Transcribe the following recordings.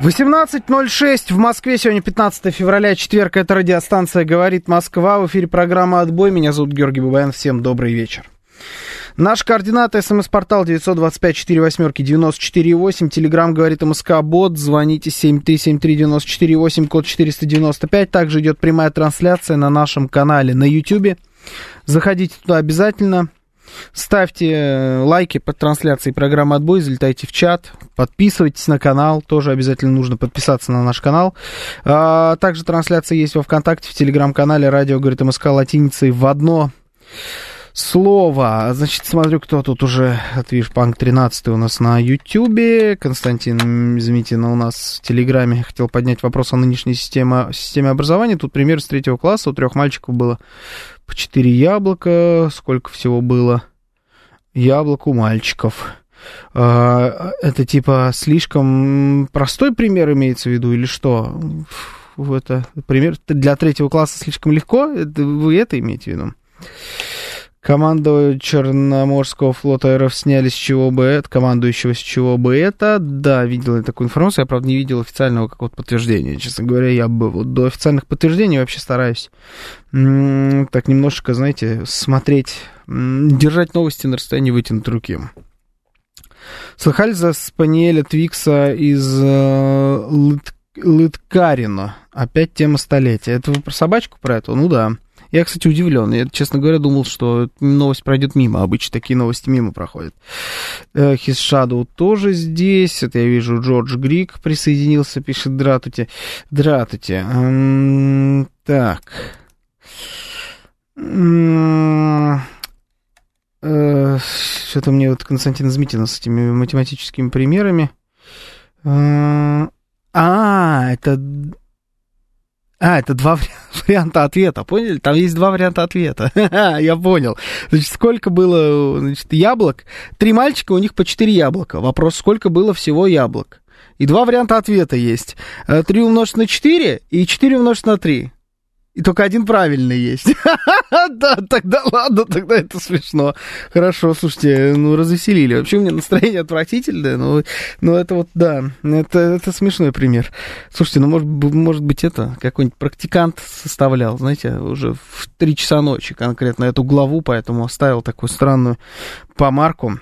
18.06 в Москве. Сегодня 15 февраля, четверг. Это радиостанция «Говорит Москва». В эфире программа «Отбой». Меня зовут Георгий Бабаян. Всем добрый вечер. Наш координаты. СМС-портал 925-48-94-8. Телеграмм «Говорит МСК Бот». Звоните 7373-94-8, код 495. Также идет прямая трансляция на нашем канале на YouTube. Заходите туда обязательно. Ставьте э, лайки под трансляцией программы «Отбой», залетайте в чат, подписывайтесь на канал, тоже обязательно нужно подписаться на наш канал. А, также трансляция есть во ВКонтакте, в Телеграм-канале «Радио говорит МСК» латиницей в одно слово. Значит, смотрю, кто тут уже, от Вишпанк 13 у нас на Ютьюбе. Константин Змитин у нас в Телеграме хотел поднять вопрос о нынешней системе, системе образования. Тут пример с третьего класса. У трех мальчиков было по четыре яблока. Сколько всего было яблок у мальчиков? А, это типа слишком простой пример имеется в виду или что? Это пример для третьего класса слишком легко? Вы это имеете в виду? Командование Черноморского флота РФ сняли с чего бы это, командующего с чего бы это. Да, видел я такую информацию, я, правда, не видел официального какого-то подтверждения. Честно говоря, я бы вот до официальных подтверждений вообще стараюсь так немножечко, знаете, смотреть, держать новости на расстоянии вытянутой руки. Слыхали за Спаниеля Твикса из э, Лыт? Опять тема столетия. Это вы про собачку про эту? Ну да. Я, кстати, удивлен. Я, честно говоря, думал, что новость пройдет мимо. Обычно такие новости мимо проходят. His Shadow тоже здесь. Это я вижу, Джордж Грик присоединился, пишет Дратути. Дратути. Так. Э, что-то мне вот Константин Змитина с этими математическими примерами. А, это а, это два варианта ответа, поняли? Там есть два варианта ответа. Я понял. Значит, сколько было значит, яблок? Три мальчика, у них по четыре яблока. Вопрос, сколько было всего яблок? И два варианта ответа есть. Э, три умножить на четыре и четыре умножить на три. И только один правильный есть. да, тогда ладно, тогда это смешно. Хорошо, слушайте, ну развеселили. Вообще у меня настроение отвратительное, но, но это вот, да, это, это смешной пример. Слушайте, ну может, может быть это какой-нибудь практикант составлял, знаете, уже в 3 часа ночи конкретно эту главу, поэтому оставил такую странную помарку.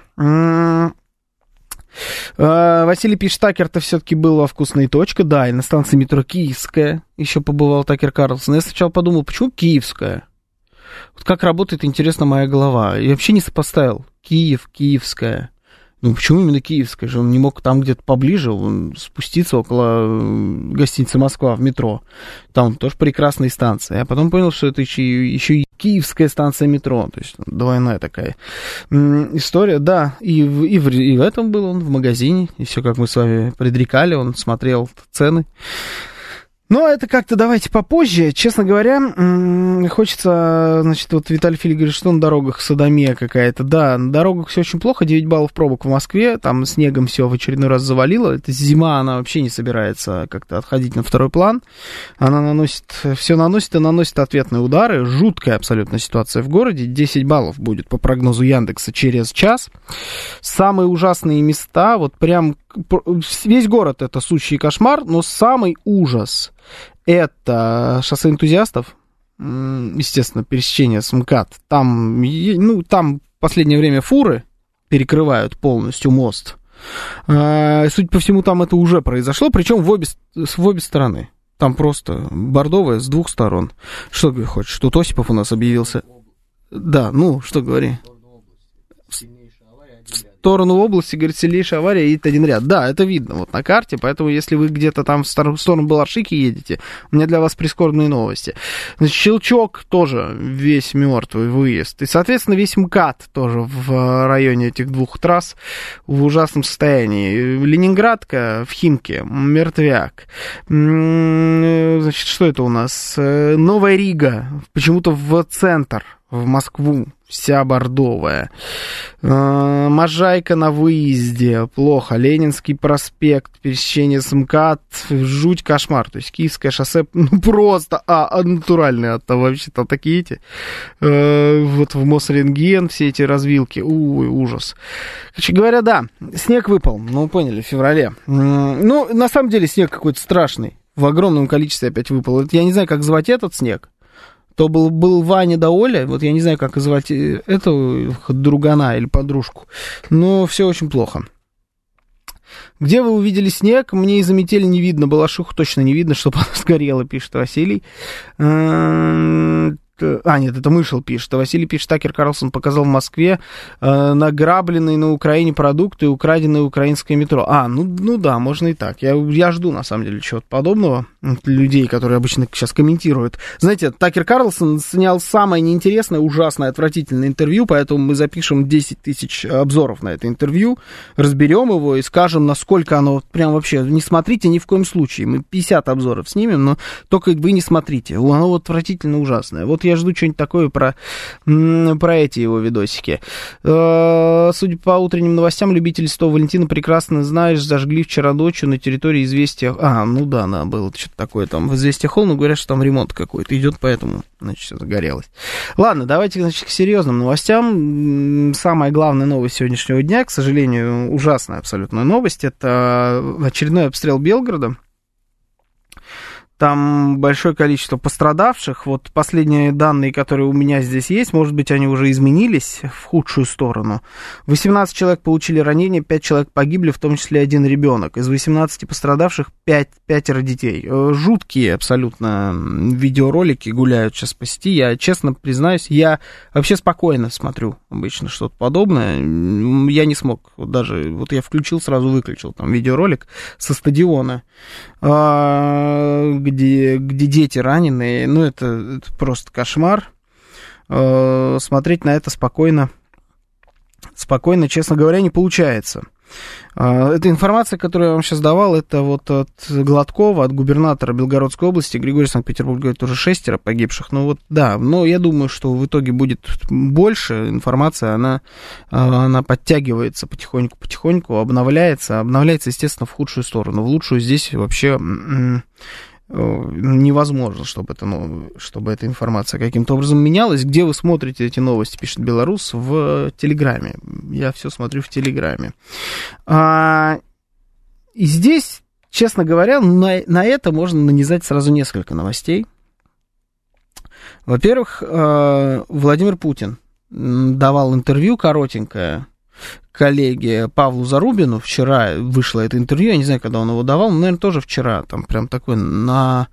А, Василий пишет, Такер-то все-таки был во вкусной точке. Да, и на станции метро Киевская еще побывал Такер Карлсон. Я сначала подумал, почему Киевская? Вот как работает, интересно, моя голова. Я вообще не сопоставил. Киев, Киевская. Ну, почему именно Киевская же? Он не мог там где-то поближе он спуститься около гостиницы Москва в метро. Там тоже прекрасные станции. А потом понял, что это еще, еще и Киевская станция метро. То есть двойная такая история. Да, и в, и, в, и в этом был он, в магазине. И все, как мы с вами предрекали, он смотрел цены. Но это как-то давайте попозже. Честно говоря, хочется, значит, вот Виталий Фили говорит, что на дорогах садомия какая-то. Да, на дорогах все очень плохо, 9 баллов пробок в Москве, там снегом все в очередной раз завалило. Это зима, она вообще не собирается как-то отходить на второй план. Она наносит, все наносит и наносит ответные удары. Жуткая абсолютно ситуация в городе. 10 баллов будет по прогнозу Яндекса через час. Самые ужасные места, вот прям весь город это сущий кошмар, но самый ужас это шоссе энтузиастов, естественно, пересечение с МКАД. Там, ну, там в последнее время фуры перекрывают полностью мост. А, судя по всему, там это уже произошло, причем в обе, в обе стороны. Там просто бордовая с двух сторон. Что ты хочешь? Что Осипов у нас объявился? Да, ну, что говори. Сторону области, говорит, сильнейшая авария, едет один ряд. Да, это видно вот на карте, поэтому если вы где-то там в сторону Балашики едете, у меня для вас прискорбные новости. Значит, Щелчок тоже весь мертвый выезд. И, соответственно, весь МКАД тоже в районе этих двух трасс в ужасном состоянии. Ленинградка в Химке, мертвяк. Значит, что это у нас? Э, Новая Рига, почему-то в центр, в Москву вся бордовая. Э, Можайка на выезде, плохо. Ленинский проспект, пересечение с МКАД, жуть, кошмар. То есть Киевское шоссе, ну просто, а, а натуральные, а там вообще там такие эти, э, вот в Мосрентген все эти развилки, ой, ужас. Короче говоря, да, снег выпал, ну, поняли, в феврале. Ну, на самом деле снег какой-то страшный. В огромном количестве опять выпал. Я не знаю, как звать этот снег то был, был Ваня да Оля, вот я не знаю, как звать э, эту другана или подружку, но все очень плохо. Где вы увидели снег? Мне из-за метели не видно, Балашуху точно не видно, чтобы она сгорела, пишет Василий. Э, а, нет, это Мышел пишет. А Василий пишет, Такер Карлсон показал в Москве э, награбленные на Украине продукты и украденное украинское метро. А, ну, ну да, можно и так. Я, я жду, на самом деле, чего-то подобного. Людей, которые обычно сейчас комментируют. Знаете, Такер Карлсон снял самое неинтересное, ужасное, отвратительное интервью, поэтому мы запишем 10 тысяч обзоров на это интервью, разберем его и скажем, насколько оно прям вообще... Не смотрите ни в коем случае. Мы 50 обзоров снимем, но только вы не смотрите. Оно отвратительно ужасное. Вот я жду что-нибудь такое про, про эти его видосики. Э, судя по утренним новостям, любители Святого Валентина прекрасно знаешь, зажгли вчера ночью на территории Известия... А, ну да, да, было что-то такое там в Известия Холл, но говорят, что там ремонт какой-то идет, поэтому, значит, все загорелось. Ладно, давайте, значит, к серьезным новостям. Самая главная новость сегодняшнего дня, к сожалению, ужасная абсолютная новость, это очередной обстрел Белгорода. Там большое количество пострадавших. Вот последние данные, которые у меня здесь есть, может быть, они уже изменились в худшую сторону. 18 человек получили ранения, 5 человек погибли, в том числе один ребенок. Из 18 пострадавших 5, 5 детей. Э, жуткие абсолютно видеоролики гуляют сейчас по сети. Я, честно признаюсь, я вообще спокойно смотрю обычно что-то подобное. Я не смог даже... Вот я включил, сразу выключил там видеоролик со стадиона а, где, где дети раненые, ну, это, это просто кошмар. Э, смотреть на это спокойно, спокойно, честно говоря, не получается. А, эта информация, которую я вам сейчас давал, это вот от Гладкова, от губернатора Белгородской области, Григорий Санкт-Петербург говорит, уже шестеро погибших. Ну вот, да, но я думаю, что в итоге будет больше. Информация, она, а, она подтягивается потихоньку-потихоньку, обновляется. Обновляется, естественно, в худшую сторону. В лучшую здесь вообще Э, невозможно, чтобы, это, ну, чтобы эта информация каким-то образом менялась. Где вы смотрите эти новости, пишет Беларус, в Телеграме. Я все смотрю в Телеграме. А, и здесь, честно говоря, на, на это можно нанизать сразу несколько новостей. Во-первых, э, Владимир Путин давал интервью коротенькое коллеге Павлу Зарубину. Вчера вышло это интервью, я не знаю, когда он его давал, но, наверное, тоже вчера, там прям такой на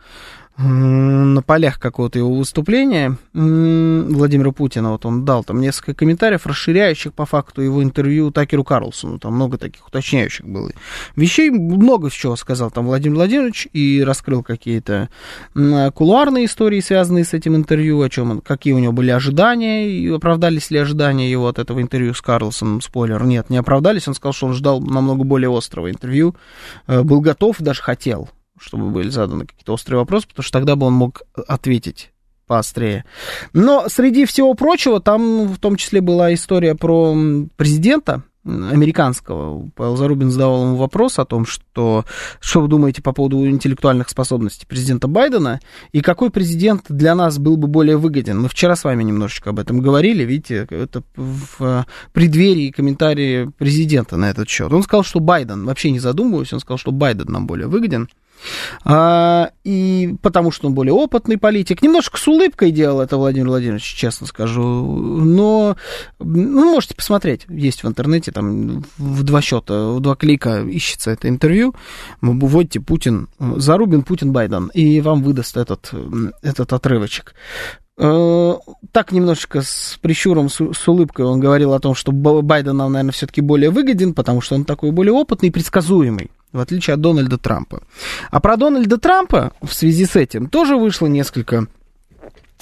на полях какого-то его выступления. Владимира Путина, вот он дал там несколько комментариев, расширяющих по факту его интервью Такеру Карлсону, там много таких уточняющих было вещей, много чего сказал там Владимир Владимирович и раскрыл какие-то кулуарные истории, связанные с этим интервью, о чем он, какие у него были ожидания, и оправдались ли ожидания его от этого интервью с Карлсоном, спойлер, нет, не оправдались, он сказал, что он ждал намного более острого интервью, э, был готов, даже хотел чтобы были заданы какие-то острые вопросы, потому что тогда бы он мог ответить поострее. Но среди всего прочего, там в том числе была история про президента американского. Павел Зарубин задавал ему вопрос о том, что, что вы думаете по поводу интеллектуальных способностей президента Байдена, и какой президент для нас был бы более выгоден. Мы вчера с вами немножечко об этом говорили, видите, это в преддверии комментарии президента на этот счет. Он сказал, что Байден, вообще не задумываясь, он сказал, что Байден нам более выгоден. А, и потому что он более опытный политик. Немножко с улыбкой делал это Владимир Владимирович, честно скажу. Но ну, можете посмотреть. Есть в интернете, там в два счета, в два клика ищется это интервью. Вводите Путин, Зарубин, Путин, Байден. И вам выдаст этот, этот отрывочек. Э, так немножечко с прищуром, с, с улыбкой он говорил о том, что Байден нам, наверное, все-таки более выгоден, потому что он такой более опытный и предсказуемый, в отличие от Дональда Трампа. А про Дональда Трампа в связи с этим тоже вышло несколько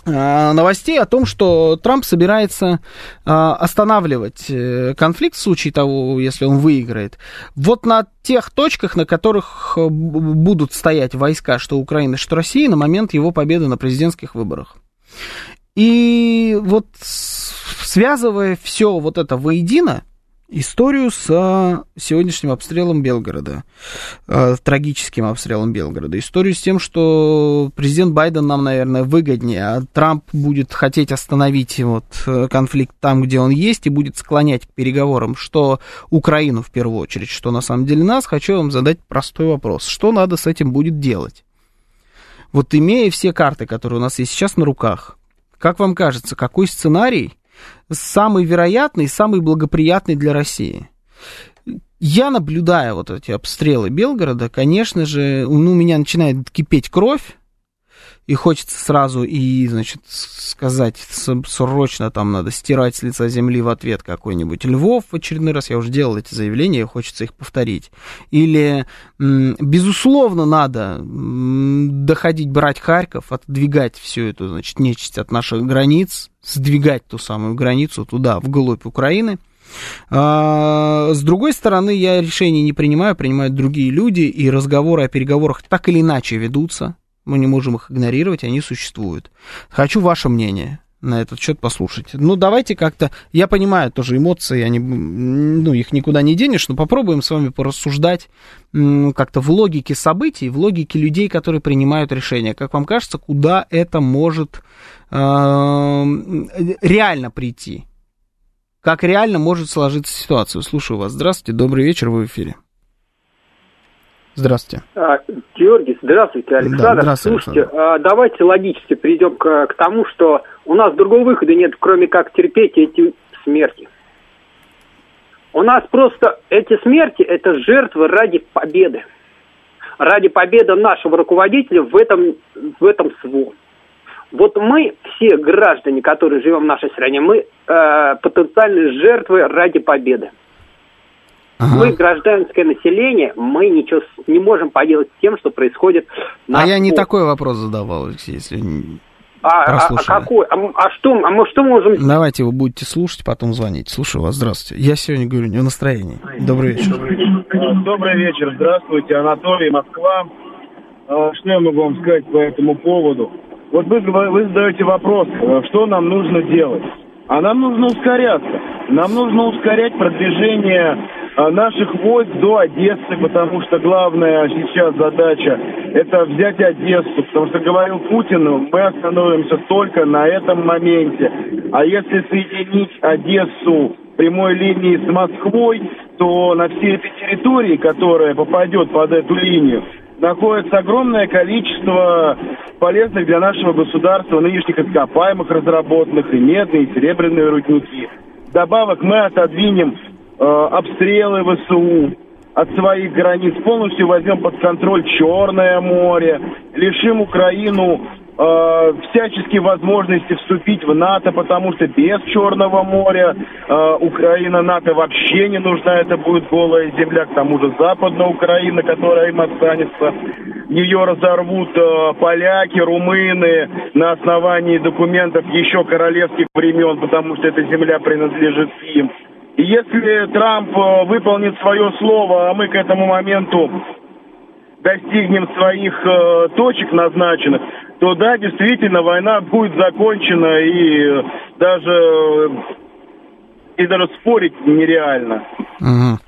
э, новостей о том, что Трамп собирается э, останавливать конфликт в случае того, если он выиграет. Вот на тех точках, на которых будут стоять войска, что Украины, что России, на момент его победы на президентских выборах. И вот связывая все вот это воедино, историю с сегодняшним обстрелом Белгорода, э, трагическим обстрелом Белгорода, историю с тем, что президент Байден нам, наверное, выгоднее, а Трамп будет хотеть остановить вот э, конфликт там, где он есть, и будет склонять к переговорам, что Украину в первую очередь, что на самом деле нас, хочу вам задать простой вопрос. Что надо с этим будет делать? Вот имея все карты, которые у нас есть сейчас на руках, как вам кажется, какой сценарий самый вероятный, самый благоприятный для России? Я наблюдая вот эти обстрелы Белгорода, конечно же, ну, у меня начинает кипеть кровь, и хочется сразу и, значит, сказать, срочно там надо стирать с лица земли в ответ какой-нибудь Львов в очередной раз, я уже делал эти заявления, хочется их повторить. Или, безусловно, надо доходить, брать Харьков, отдвигать всю эту, значит, нечисть от наших границ, сдвигать ту самую границу туда, вглубь Украины. А, с другой стороны, я решений не принимаю, принимают другие люди, и разговоры о переговорах так или иначе ведутся. Мы не можем их игнорировать, они существуют. Хочу ваше мнение на этот счет послушать. Ну, давайте как-то... Я понимаю тоже эмоции, они, ну, их никуда не денешь, но попробуем с вами порассуждать как-то в логике событий, в логике людей, которые принимают решения. Как вам кажется, куда это может э, реально прийти? Как реально может сложиться ситуация? Слушаю вас. Здравствуйте, добрый вечер, вы в эфире. Здравствуйте. А, Георгий, здравствуйте, Александр. Да, здравствуйте, Слушайте, Александр. А, давайте логически перейдем к, к тому, что у нас другого выхода нет, кроме как терпеть эти смерти. У нас просто эти смерти – это жертвы ради победы. Ради победы нашего руководителя в этом, в этом СВО. Вот мы, все граждане, которые живем в нашей стране, мы э, потенциальные жертвы ради победы. Ага. Мы, гражданское население, мы ничего не можем поделать с тем, что происходит на... А я не такой вопрос задавал, Алексей, если а, а, а какой? А, а что, а мы что можем... Давайте вы будете слушать, потом звонить. Слушаю вас, здравствуйте. Я сегодня говорю не в настроении. Добрый вечер. Добрый вечер, здравствуйте, Анатолий, Москва. А, что я могу вам сказать по этому поводу? Вот вы, вы задаете вопрос, а, что нам нужно делать? А нам нужно ускоряться. Нам нужно ускорять продвижение а, наших войск до Одессы, потому что главная сейчас задача – это взять Одессу, потому что говорил Путин, мы остановимся только на этом моменте. А если соединить Одессу прямой линии с Москвой, то на всей этой территории, которая попадет под эту линию, находится огромное количество полезных для нашего государства нынешних ископаемых разработанных, и медные, и серебряные рудники. Добавок мы отодвинем Э, обстрелы ВСУ от своих границ, полностью возьмем под контроль Черное море, лишим Украину э, всяческие возможности вступить в НАТО, потому что без Черного моря э, Украина НАТО вообще не нужна, это будет голая земля, к тому же Западная Украина, которая им останется. Ее разорвут э, поляки, румыны на основании документов еще королевских времен, потому что эта земля принадлежит им. И если Трамп э, выполнит свое слово, а мы к этому моменту достигнем своих э, точек назначенных, то да, действительно, война будет закончена и даже и даже спорить нереально. Угу.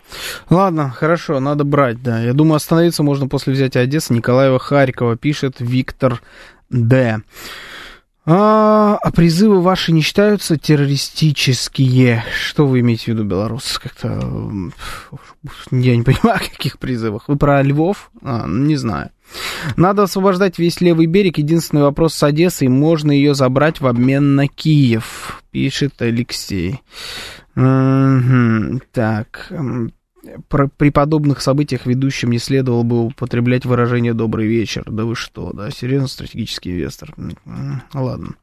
Ладно, хорошо, надо брать, да. Я думаю, остановиться можно после взятия Одессы. Николаева Харькова пишет Виктор Д. А, а призывы ваши не считаются террористические? Что вы имеете в виду, белорус? Как-то я не понимаю, о каких призывах. Вы про Львов? А, не знаю. Надо освобождать весь левый берег. Единственный вопрос с Одессой. Можно ее забрать в обмен на Киев, пишет Алексей. Угу. Так при подобных событиях ведущим не следовало бы употреблять выражение «добрый вечер». Да вы что, да, серьезно, стратегический инвестор. Ладно.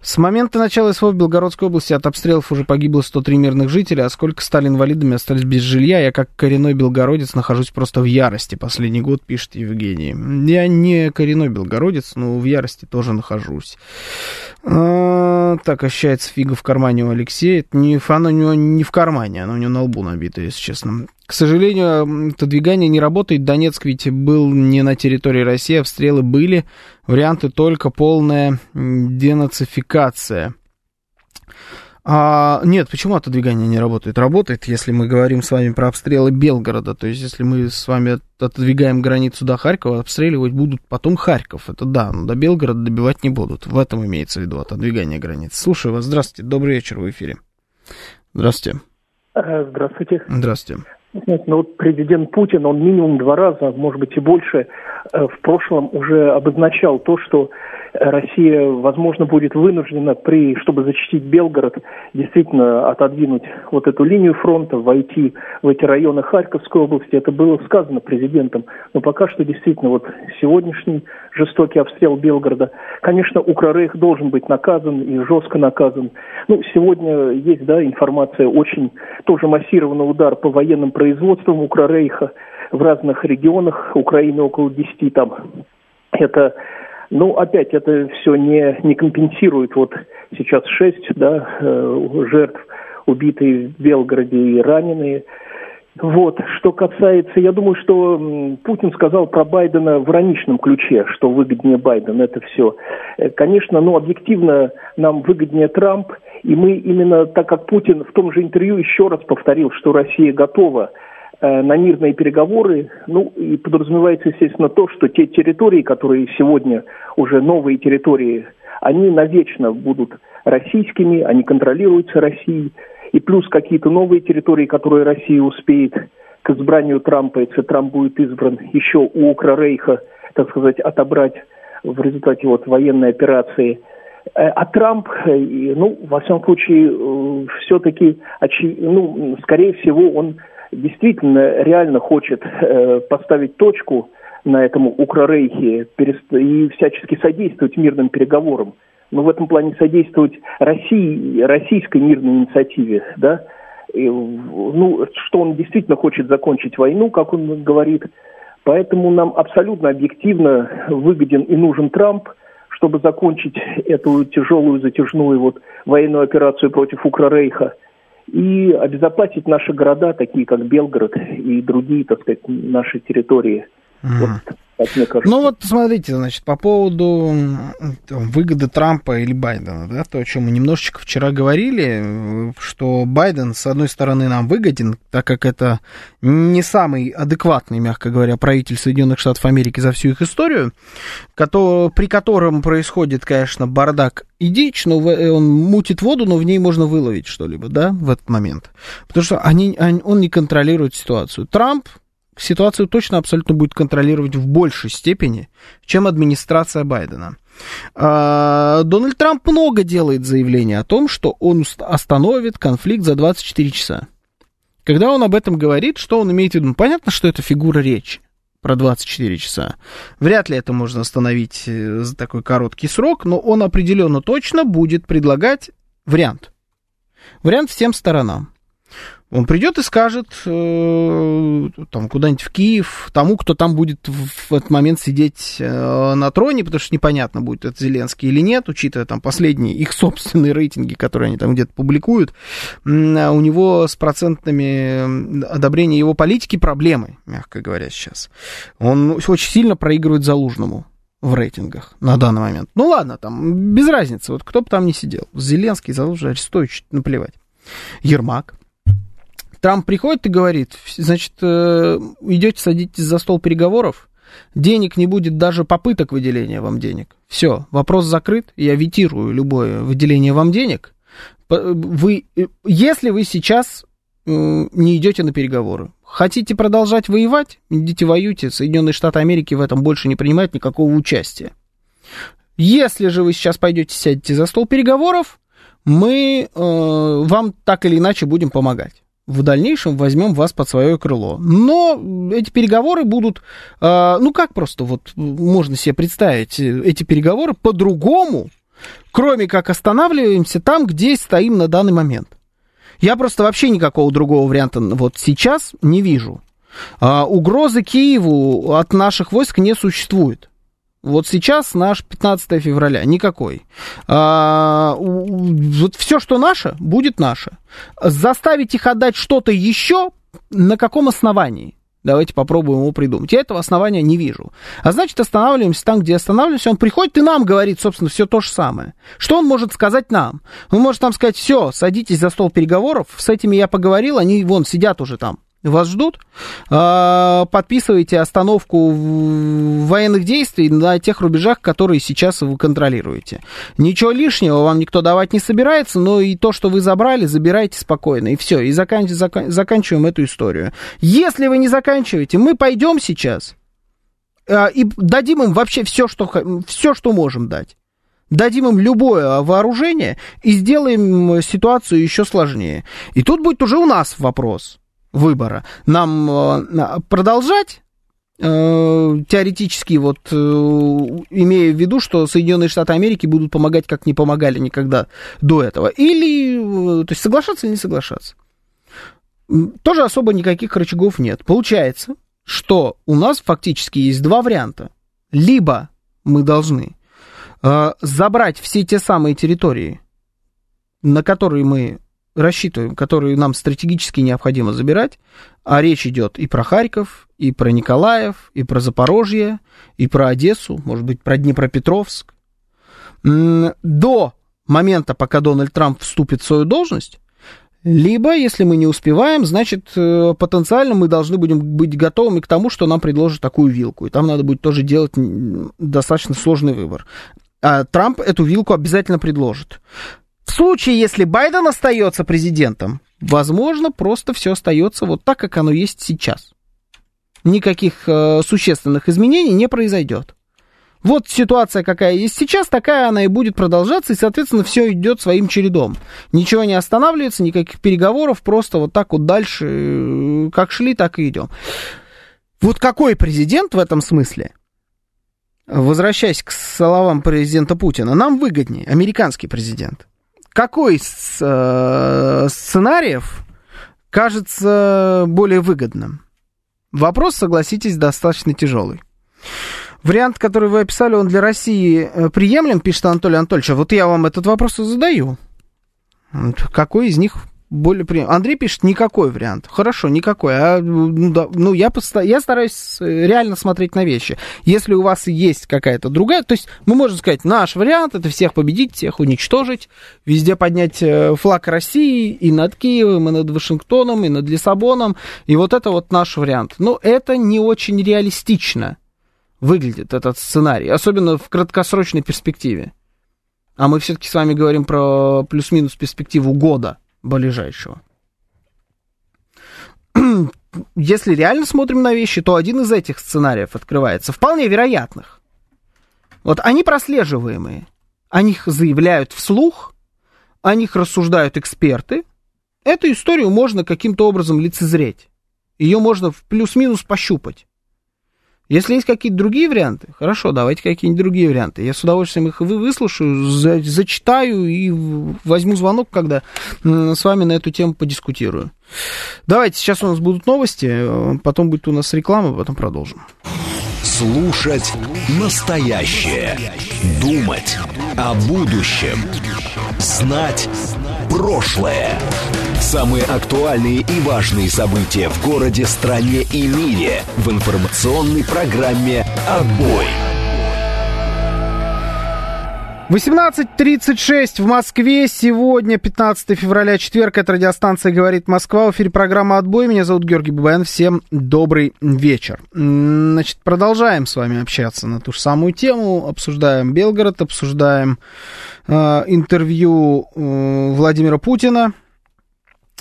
С момента начала СВО в Белгородской области от обстрелов уже погибло 103 мирных жителей, а сколько стали инвалидами, остались без жилья. Я, как коренной белгородец, нахожусь просто в ярости. Последний год, пишет Евгений. Я не коренной белгородец, но в ярости тоже нахожусь. А, так, ощущается фига в кармане у Алексея. Это не, оно у него не в кармане, оно у него на лбу набито, если честно. К сожалению, это двигание не работает. Донецк ведь был не на территории России, обстрелы были. Варианты только полная денацификация. А, нет, почему отодвигание не работает? Работает, если мы говорим с вами про обстрелы Белгорода. То есть, если мы с вами отодвигаем границу до Харькова, обстреливать будут потом Харьков. Это да, но до Белгорода добивать не будут. В этом имеется в виду отодвигание границ. Слушаю вас. Здравствуйте. Добрый вечер в эфире. Здравствуйте. Э, здравствуйте. Здравствуйте. Ну вот президент Путин, он минимум два раза, может быть и больше, э, в прошлом уже обозначал то, что Россия, возможно, будет вынуждена, при, чтобы защитить Белгород, действительно отодвинуть вот эту линию фронта, войти в эти районы Харьковской области. Это было сказано президентом. Но пока что действительно вот сегодняшний жестокий обстрел Белгорода, конечно, Укрорейх должен быть наказан и жестко наказан. Ну, сегодня есть, да, информация, очень тоже массированный удар по военным производствам Укрорейха в разных регионах Украины около 10 там. Это ну, опять это все не, не компенсирует. Вот сейчас шесть да, э, жертв, убитые в Белгороде и раненые. Вот, что касается, я думаю, что Путин сказал про Байдена в ироничном ключе, что выгоднее Байден, это все. Э, конечно, ну, объективно нам выгоднее Трамп, и мы именно, так как Путин в том же интервью еще раз повторил, что Россия готова на мирные переговоры, ну и подразумевается, естественно, то, что те территории, которые сегодня уже новые территории, они навечно будут российскими, они контролируются Россией, и плюс какие-то новые территории, которые Россия успеет к избранию Трампа, если Трамп будет избран, еще у Укрорейха, так сказать, отобрать в результате вот военной операции. Э, а Трамп, э, ну, во всяком случае, все-таки, ну, скорее всего, он действительно реально хочет э, поставить точку на этом укрорейхе и всячески содействовать мирным переговорам. Но в этом плане содействовать России, российской мирной инициативе, да, и, ну, что он действительно хочет закончить войну, как он говорит. Поэтому нам абсолютно объективно выгоден и нужен Трамп, чтобы закончить эту тяжелую, затяжную вот военную операцию против Укрорейха – и обезопасить наши города, такие как Белгород и другие, так сказать, наши территории. Mm. Вот ну вот смотрите, значит, по поводу там, выгоды Трампа или Байдена, да, то, о чем мы немножечко вчера говорили, что Байден, с одной стороны, нам выгоден, так как это не самый адекватный, мягко говоря, правитель Соединенных Штатов Америки за всю их историю, который, при котором происходит, конечно, бардак и дичь, но он мутит воду, но в ней можно выловить что-либо, да, в этот момент. Потому что они, они, он не контролирует ситуацию. Трамп, ситуацию точно абсолютно будет контролировать в большей степени, чем администрация Байдена. А, Дональд Трамп много делает заявлений о том, что он остановит конфликт за 24 часа. Когда он об этом говорит, что он имеет в виду? Ну, понятно, что это фигура речи про 24 часа. Вряд ли это можно остановить э, за такой короткий срок, но он определенно точно будет предлагать вариант. Вариант всем сторонам. Он придет и скажет э, там куда-нибудь в Киев тому, кто там будет в этот момент сидеть э, на троне, потому что непонятно, будет это Зеленский или нет, учитывая там последние их собственные рейтинги, которые они там где-то публикуют. А у него с процентными одобрения его политики проблемы, мягко говоря, сейчас. Он очень сильно проигрывает Залужному в рейтингах на данный момент. Ну ладно, там без разницы, вот кто бы там ни сидел. Зеленский, Залужный, Арестович, наплевать. Ермак. Трамп приходит и говорит, значит, э, идете, садитесь за стол переговоров, денег не будет даже попыток выделения вам денег. Все, вопрос закрыт, я витирую любое выделение вам денег. Вы, э, если вы сейчас не идете на переговоры. Хотите продолжать воевать? Идите воюйте. Соединенные Штаты Америки в этом больше не принимают никакого участия. Если же вы сейчас пойдете сядете за стол переговоров, мы э, вам так или иначе будем помогать. В дальнейшем возьмем вас под свое крыло. Но эти переговоры будут, э, ну как просто вот можно себе представить, эти переговоры по-другому, кроме как останавливаемся там, где стоим на данный момент. Я просто вообще никакого другого варианта вот сейчас не вижу. А, угрозы Киеву от наших войск не существует. Вот сейчас наш 15 февраля, никакой. А, вот все, что наше, будет наше. Заставить их отдать что-то еще на каком основании? Давайте попробуем его придумать. Я этого основания не вижу. А значит, останавливаемся там, где останавливаемся. Он приходит и нам говорит, собственно, все то же самое. Что он может сказать нам? Он может нам сказать, все, садитесь за стол переговоров, с этими я поговорил, они вон сидят уже там вас ждут. А, подписывайте остановку военных действий на тех рубежах, которые сейчас вы контролируете. Ничего лишнего вам никто давать не собирается, но и то, что вы забрали, забирайте спокойно. И все, и закан... Закан... заканчиваем эту историю. Если вы не заканчиваете, мы пойдем сейчас а, и дадим им вообще все, что, все, что можем дать. Дадим им любое вооружение и сделаем ситуацию еще сложнее. И тут будет уже у нас вопрос – выбора. Нам э, продолжать э, теоретически, вот, э, имея в виду, что Соединенные Штаты Америки будут помогать, как не помогали никогда до этого. Или, то есть, соглашаться или не соглашаться. Тоже особо никаких рычагов нет. Получается, что у нас фактически есть два варианта. Либо мы должны забрать все те самые территории, на которые мы рассчитываем, которые нам стратегически необходимо забирать, а речь идет и про Харьков, и про Николаев, и про Запорожье, и про Одессу, может быть, про Днепропетровск, до момента, пока Дональд Трамп вступит в свою должность, либо, если мы не успеваем, значит, э, потенциально мы должны будем быть готовыми к тому, что нам предложат такую вилку. И там надо будет тоже делать достаточно сложный выбор. А Трамп эту вилку обязательно предложит. Случае, если Байден остается президентом, возможно, просто все остается вот так, как оно есть сейчас. Никаких э, существенных изменений не произойдет. Вот ситуация, какая есть сейчас, такая она и будет продолжаться, и, соответственно, все идет своим чередом. Ничего не останавливается, никаких переговоров, просто вот так вот дальше, э, как шли, так и идем. Вот какой президент в этом смысле, возвращаясь к словам президента Путина, нам выгоднее, американский президент какой из э, сценариев кажется более выгодным? Вопрос, согласитесь, достаточно тяжелый. Вариант, который вы описали, он для России э, приемлем, пишет Анатолий Анатольевич. А вот я вам этот вопрос и задаю. Какой из них более прием. Андрей пишет, никакой вариант. Хорошо, никакой. А, ну, да, ну я, поста... я стараюсь э, реально смотреть на вещи. Если у вас есть какая-то другая, то есть мы можем сказать, наш вариант это всех победить, всех уничтожить, везде поднять э, флаг России и над Киевом, и над Вашингтоном, и над Лиссабоном, и вот это вот наш вариант. Но это не очень реалистично выглядит этот сценарий, особенно в краткосрочной перспективе. А мы все-таки с вами говорим про плюс-минус перспективу года ближайшего. Если реально смотрим на вещи, то один из этих сценариев открывается, вполне вероятных. Вот они прослеживаемые. О них заявляют вслух, о них рассуждают эксперты. Эту историю можно каким-то образом лицезреть. Ее можно в плюс-минус пощупать. Если есть какие-то другие варианты, хорошо, давайте какие-нибудь другие варианты. Я с удовольствием их выслушаю, за, зачитаю и возьму звонок, когда с вами на эту тему подискутирую. Давайте, сейчас у нас будут новости, э, потом будет у нас реклама, потом продолжим. Слушать настоящее. Думать о будущем. Знать прошлое. Самые актуальные и важные события в городе, стране и мире в информационной программе «Отбой». 18.36 в Москве. Сегодня, 15 февраля, четверг. Это радиостанция «Говорит Москва». В эфире программа «Отбой». Меня зовут Георгий Бабаян. Всем добрый вечер. Значит, продолжаем с вами общаться на ту же самую тему. Обсуждаем Белгород, обсуждаем э, интервью э, Владимира Путина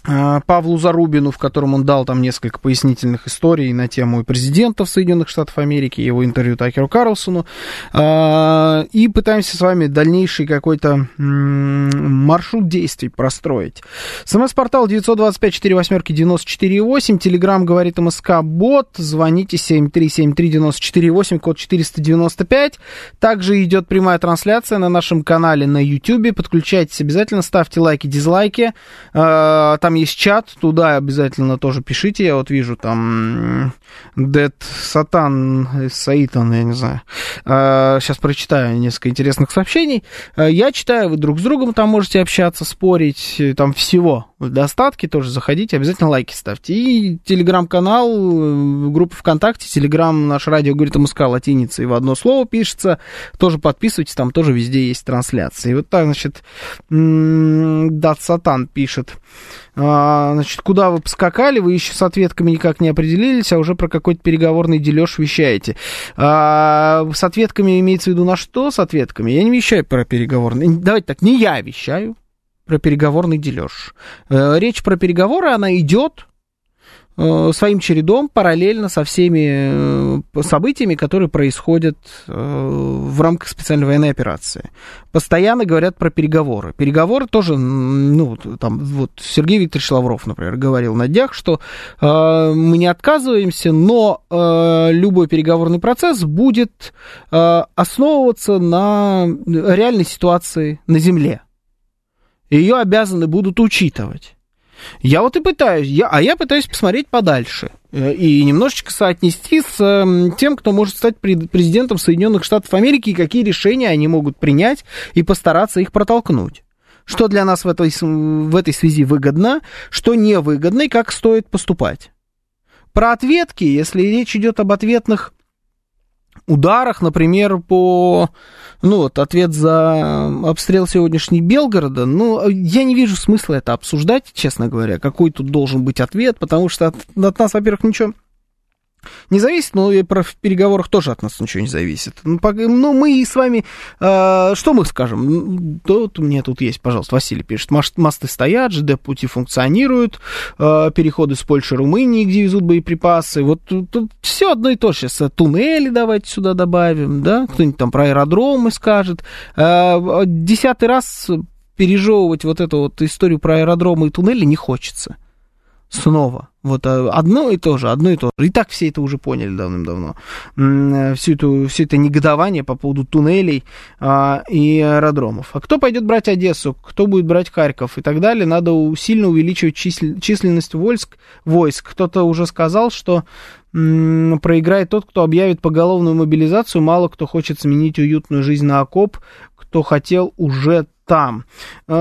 Павлу Зарубину, в котором он дал там несколько пояснительных историй на тему президентов Соединенных Штатов Америки, его интервью Такеру Карлсону. А, и пытаемся с вами дальнейший какой-то маршрут действий простроить. СМС-портал 925-48-94-8, Телеграмм говорит МСК Бот, звоните 7373-94-8, код 495. Также идет прямая трансляция на нашем канале на YouTube. Подключайтесь обязательно, ставьте лайки, дизлайки. А, там там есть чат, туда обязательно тоже пишите. Я вот вижу там Dead Satan, Саитан, я не знаю. Сейчас а, прочитаю несколько интересных сообщений. А, я читаю, вы друг с другом там можете общаться, спорить, там всего в достатке. Тоже заходите, обязательно лайки ставьте. И телеграм-канал, э, группа ВКонтакте, телеграм наш радио говорит МСК латиницей в одно слово пишется. Тоже подписывайтесь, там тоже везде есть трансляции. И вот так, значит, Дат Сатан пишет. А, значит, куда вы поскакали, вы еще с ответками никак не определились, а уже про какой-то переговорный дележ вещаете. А, с ответками имеется в виду на что с ответками? Я не вещаю про переговорный. Давайте так, не я вещаю про переговорный дележ. Э, речь про переговоры, она идет Э, своим чередом параллельно со всеми э, событиями, которые происходят э, в рамках специальной военной операции. Постоянно говорят про переговоры. Переговоры тоже, ну, там, вот Сергей Викторович Лавров, например, говорил на днях, что мы не отказываемся, но любой переговорный процесс будет основываться на реальной ситуации на Земле. Ее обязаны будут учитывать. Я вот и пытаюсь, я, а я пытаюсь посмотреть подальше э, и немножечко соотнести с эм, тем, кто может стать президентом Соединенных Штатов Америки и какие решения они могут принять и постараться их протолкнуть. Что для нас в этой, в этой связи выгодно, что невыгодно и как стоит поступать. Про ответки, если речь идет об ответных ударах, например, по, ну вот, ответ за обстрел сегодняшний Белгорода, ну, я не вижу смысла это обсуждать, честно говоря, какой тут должен быть ответ, потому что от, от нас, во-первых, ничего не зависит, но и про в переговорах тоже от нас ничего не зависит. Ну, ну мы с вами, э, что мы скажем? Вот у меня тут есть, пожалуйста, Василий пишет, мосты стоят, ЖД-пути функционируют, э, переходы с Польши, Румынии, где везут боеприпасы. Вот тут, тут все одно и то же. Сейчас туннели давайте сюда добавим, да, кто-нибудь там про аэродромы скажет. Э, десятый раз пережевывать вот эту вот историю про аэродромы и туннели не хочется снова. Вот а, одно и то же, одно и то же. И так все это уже поняли давным-давно. Всю эту, все это негодование по поводу туннелей а, и аэродромов. А кто пойдет брать Одессу, кто будет брать Харьков и так далее, надо сильно увеличивать числ, численность войск. войск. Кто-то уже сказал, что проиграет тот, кто объявит поголовную мобилизацию. Мало кто хочет сменить уютную жизнь на окоп, кто хотел уже там. Э,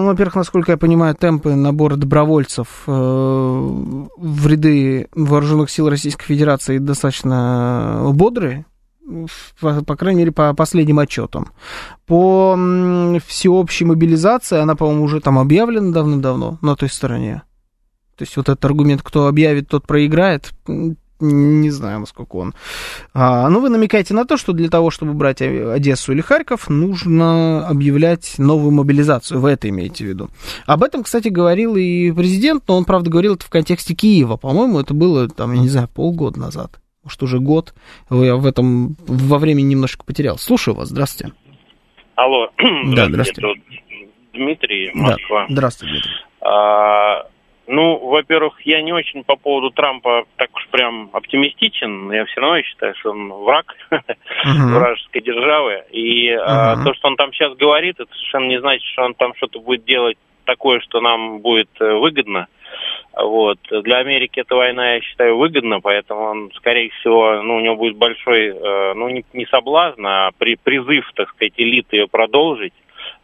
ну, во-первых, насколько я понимаю, темпы набора добровольцев э, в ряды вооруженных сил Российской Федерации достаточно бодрые, по, по крайней мере, по последним отчетам. По всеобщей мобилизации, она, по-моему, уже там объявлена давным-давно на той стороне. То есть вот этот аргумент, кто объявит, тот проиграет, не знаю, насколько он. А, ну, вы намекаете на то, что для того, чтобы брать Одессу или Харьков, нужно объявлять новую мобилизацию. Вы это имеете в виду. Об этом, кстати, говорил и президент, но он, правда, говорил это в контексте Киева. По-моему, это было, там, я не знаю, полгода назад. Может, уже год. Я в этом во времени немножко потерял. Слушаю вас. Здравствуйте. Алло. Да, здравствуйте. Дмитрий, Москва. Да. Здравствуйте, Дмитрий. А, ну, во-первых, я не очень по поводу Трампа так уж прям оптимистичен. Я все равно считаю, что он враг uh-huh. вражеской державы. И uh-huh. а, то, что он там сейчас говорит, это совершенно не значит, что он там что-то будет делать такое, что нам будет э, выгодно. Вот. Для Америки эта война, я считаю, выгодна, поэтому он, скорее всего, ну, у него будет большой, э, ну, не, не соблазн, а при, призыв, так сказать, элиты ее продолжить.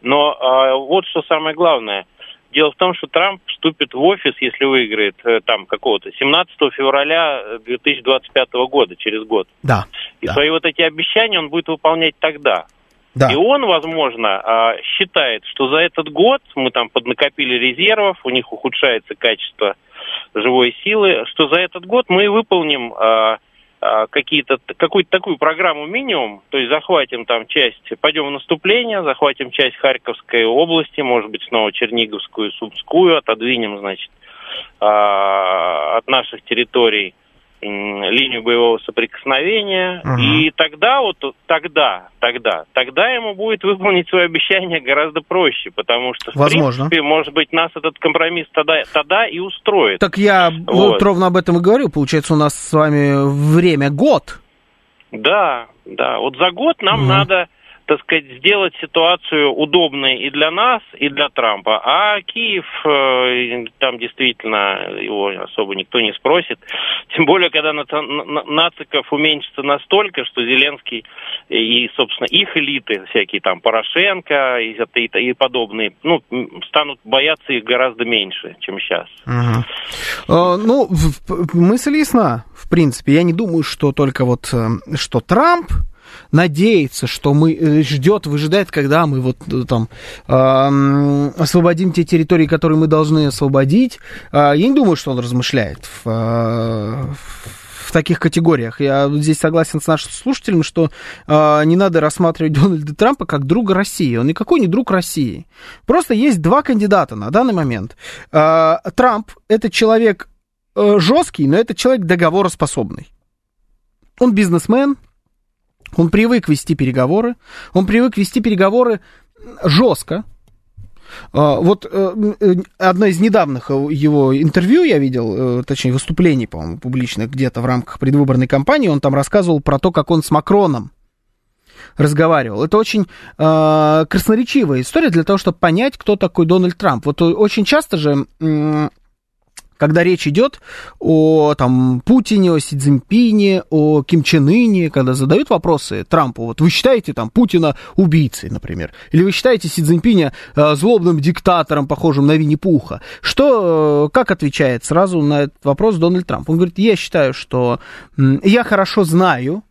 Но э, вот что самое главное. Дело в том, что Трамп вступит в офис, если выиграет э, там какого-то 17 февраля 2025 года, через год. Да. И да. свои вот эти обещания он будет выполнять тогда. Да. И он, возможно, а, считает, что за этот год мы там поднакопили резервов, у них ухудшается качество живой силы, что за этот год мы выполним а, какие-то, какую-то такую программу минимум, то есть захватим там часть, пойдем в наступление, захватим часть Харьковской области, может быть, снова Черниговскую, Сумскую, отодвинем, значит, а, от наших территорий линию боевого соприкосновения, угу. и тогда вот тогда, тогда, тогда ему будет выполнить свое обещание гораздо проще, потому что Возможно. в принципе, может быть, нас этот компромисс тогда, тогда и устроит. Так я вот. вот ровно об этом и говорю. Получается, у нас с вами время год. Да, да. Вот за год нам угу. надо так сказать, сделать ситуацию удобной и для нас, и для Трампа. А Киев, э, там действительно его особо никто не спросит. Тем более, когда нациков уменьшится настолько, что Зеленский и, собственно, их элиты, всякие там Порошенко и, и, и подобные, ну, станут бояться их гораздо меньше, чем сейчас. А, ну, мысль ясна, в принципе. Я не думаю, что только вот, э, что Трамп надеется, что мы э, ждет, выжидает, когда мы вот э, там освободим те территории, которые мы должны освободить. Э, я не думаю, что он размышляет в, э, в таких категориях. Я здесь согласен с нашим слушателем, что э, не надо рассматривать Дональда Трампа как друга России. Он никакой не друг России. Просто есть два кандидата на данный момент. Трамп это человек э, жесткий, но это человек договороспособный. Он бизнесмен, он привык вести переговоры, он привык вести переговоры жестко. А, вот э, э, одно из недавних его интервью я видел, э, точнее выступлений, по-моему, публичных где-то в рамках предвыборной кампании, он там рассказывал про то, как он с Макроном разговаривал. Это очень э, красноречивая история для того, чтобы понять, кто такой Дональд Трамп. Вот очень часто же когда речь идет о там, Путине, о Си Цзиньпине, о Ким Чен Ыне, когда задают вопросы Трампу, вот вы считаете там Путина убийцей, например, или вы считаете Си Цзиньпиня э, злобным диктатором, похожим на Винни-Пуха, что, э, как отвечает сразу на этот вопрос Дональд Трамп? Он говорит, я считаю, что э, я хорошо знаю,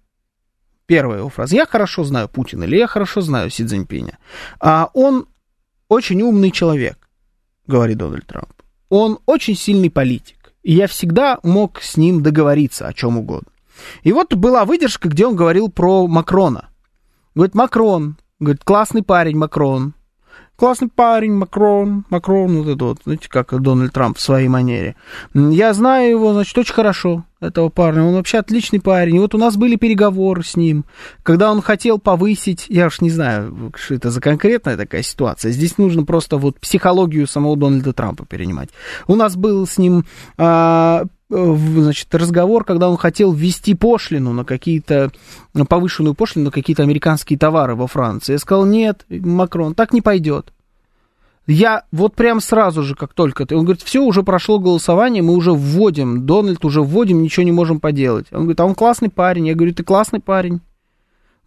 первая его фраза, я хорошо знаю Путина, или я хорошо знаю Си Цзиньпиня, а он очень умный человек, говорит Дональд Трамп. Он очень сильный политик, и я всегда мог с ним договориться о чем угодно. И вот была выдержка, где он говорил про Макрона. Говорит, Макрон, говорит, классный парень Макрон, классный парень, Макрон, Макрон, вот это вот, знаете, как Дональд Трамп в своей манере. Я знаю его, значит, очень хорошо, этого парня, он вообще отличный парень. И вот у нас были переговоры с ним, когда он хотел повысить, я уж не знаю, что это за конкретная такая ситуация, здесь нужно просто вот психологию самого Дональда Трампа перенимать. У нас был с ним а, значит, разговор, когда он хотел ввести пошлину на какие-то, повышенную пошлину на какие-то американские товары во Франции. Я сказал, нет, Макрон, так не пойдет. Я вот прям сразу же, как только ты... Он говорит, все, уже прошло голосование, мы уже вводим, Дональд уже вводим, ничего не можем поделать. Он говорит, а он классный парень. Я говорю, ты классный парень.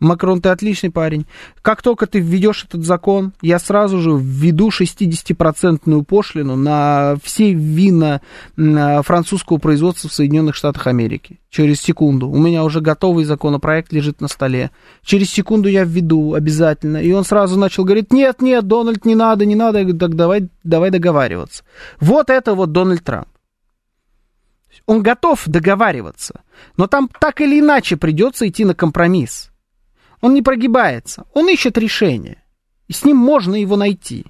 Макрон, ты отличный парень. Как только ты введешь этот закон, я сразу же введу 60-процентную пошлину на все вина французского производства в Соединенных Штатах Америки. Через секунду. У меня уже готовый законопроект лежит на столе. Через секунду я введу обязательно. И он сразу начал говорить, нет, нет, Дональд, не надо, не надо. Я говорю, так давай, давай договариваться. Вот это вот Дональд Трамп. Он готов договариваться. Но там так или иначе придется идти на компромисс. Он не прогибается, он ищет решение. И с ним можно его найти.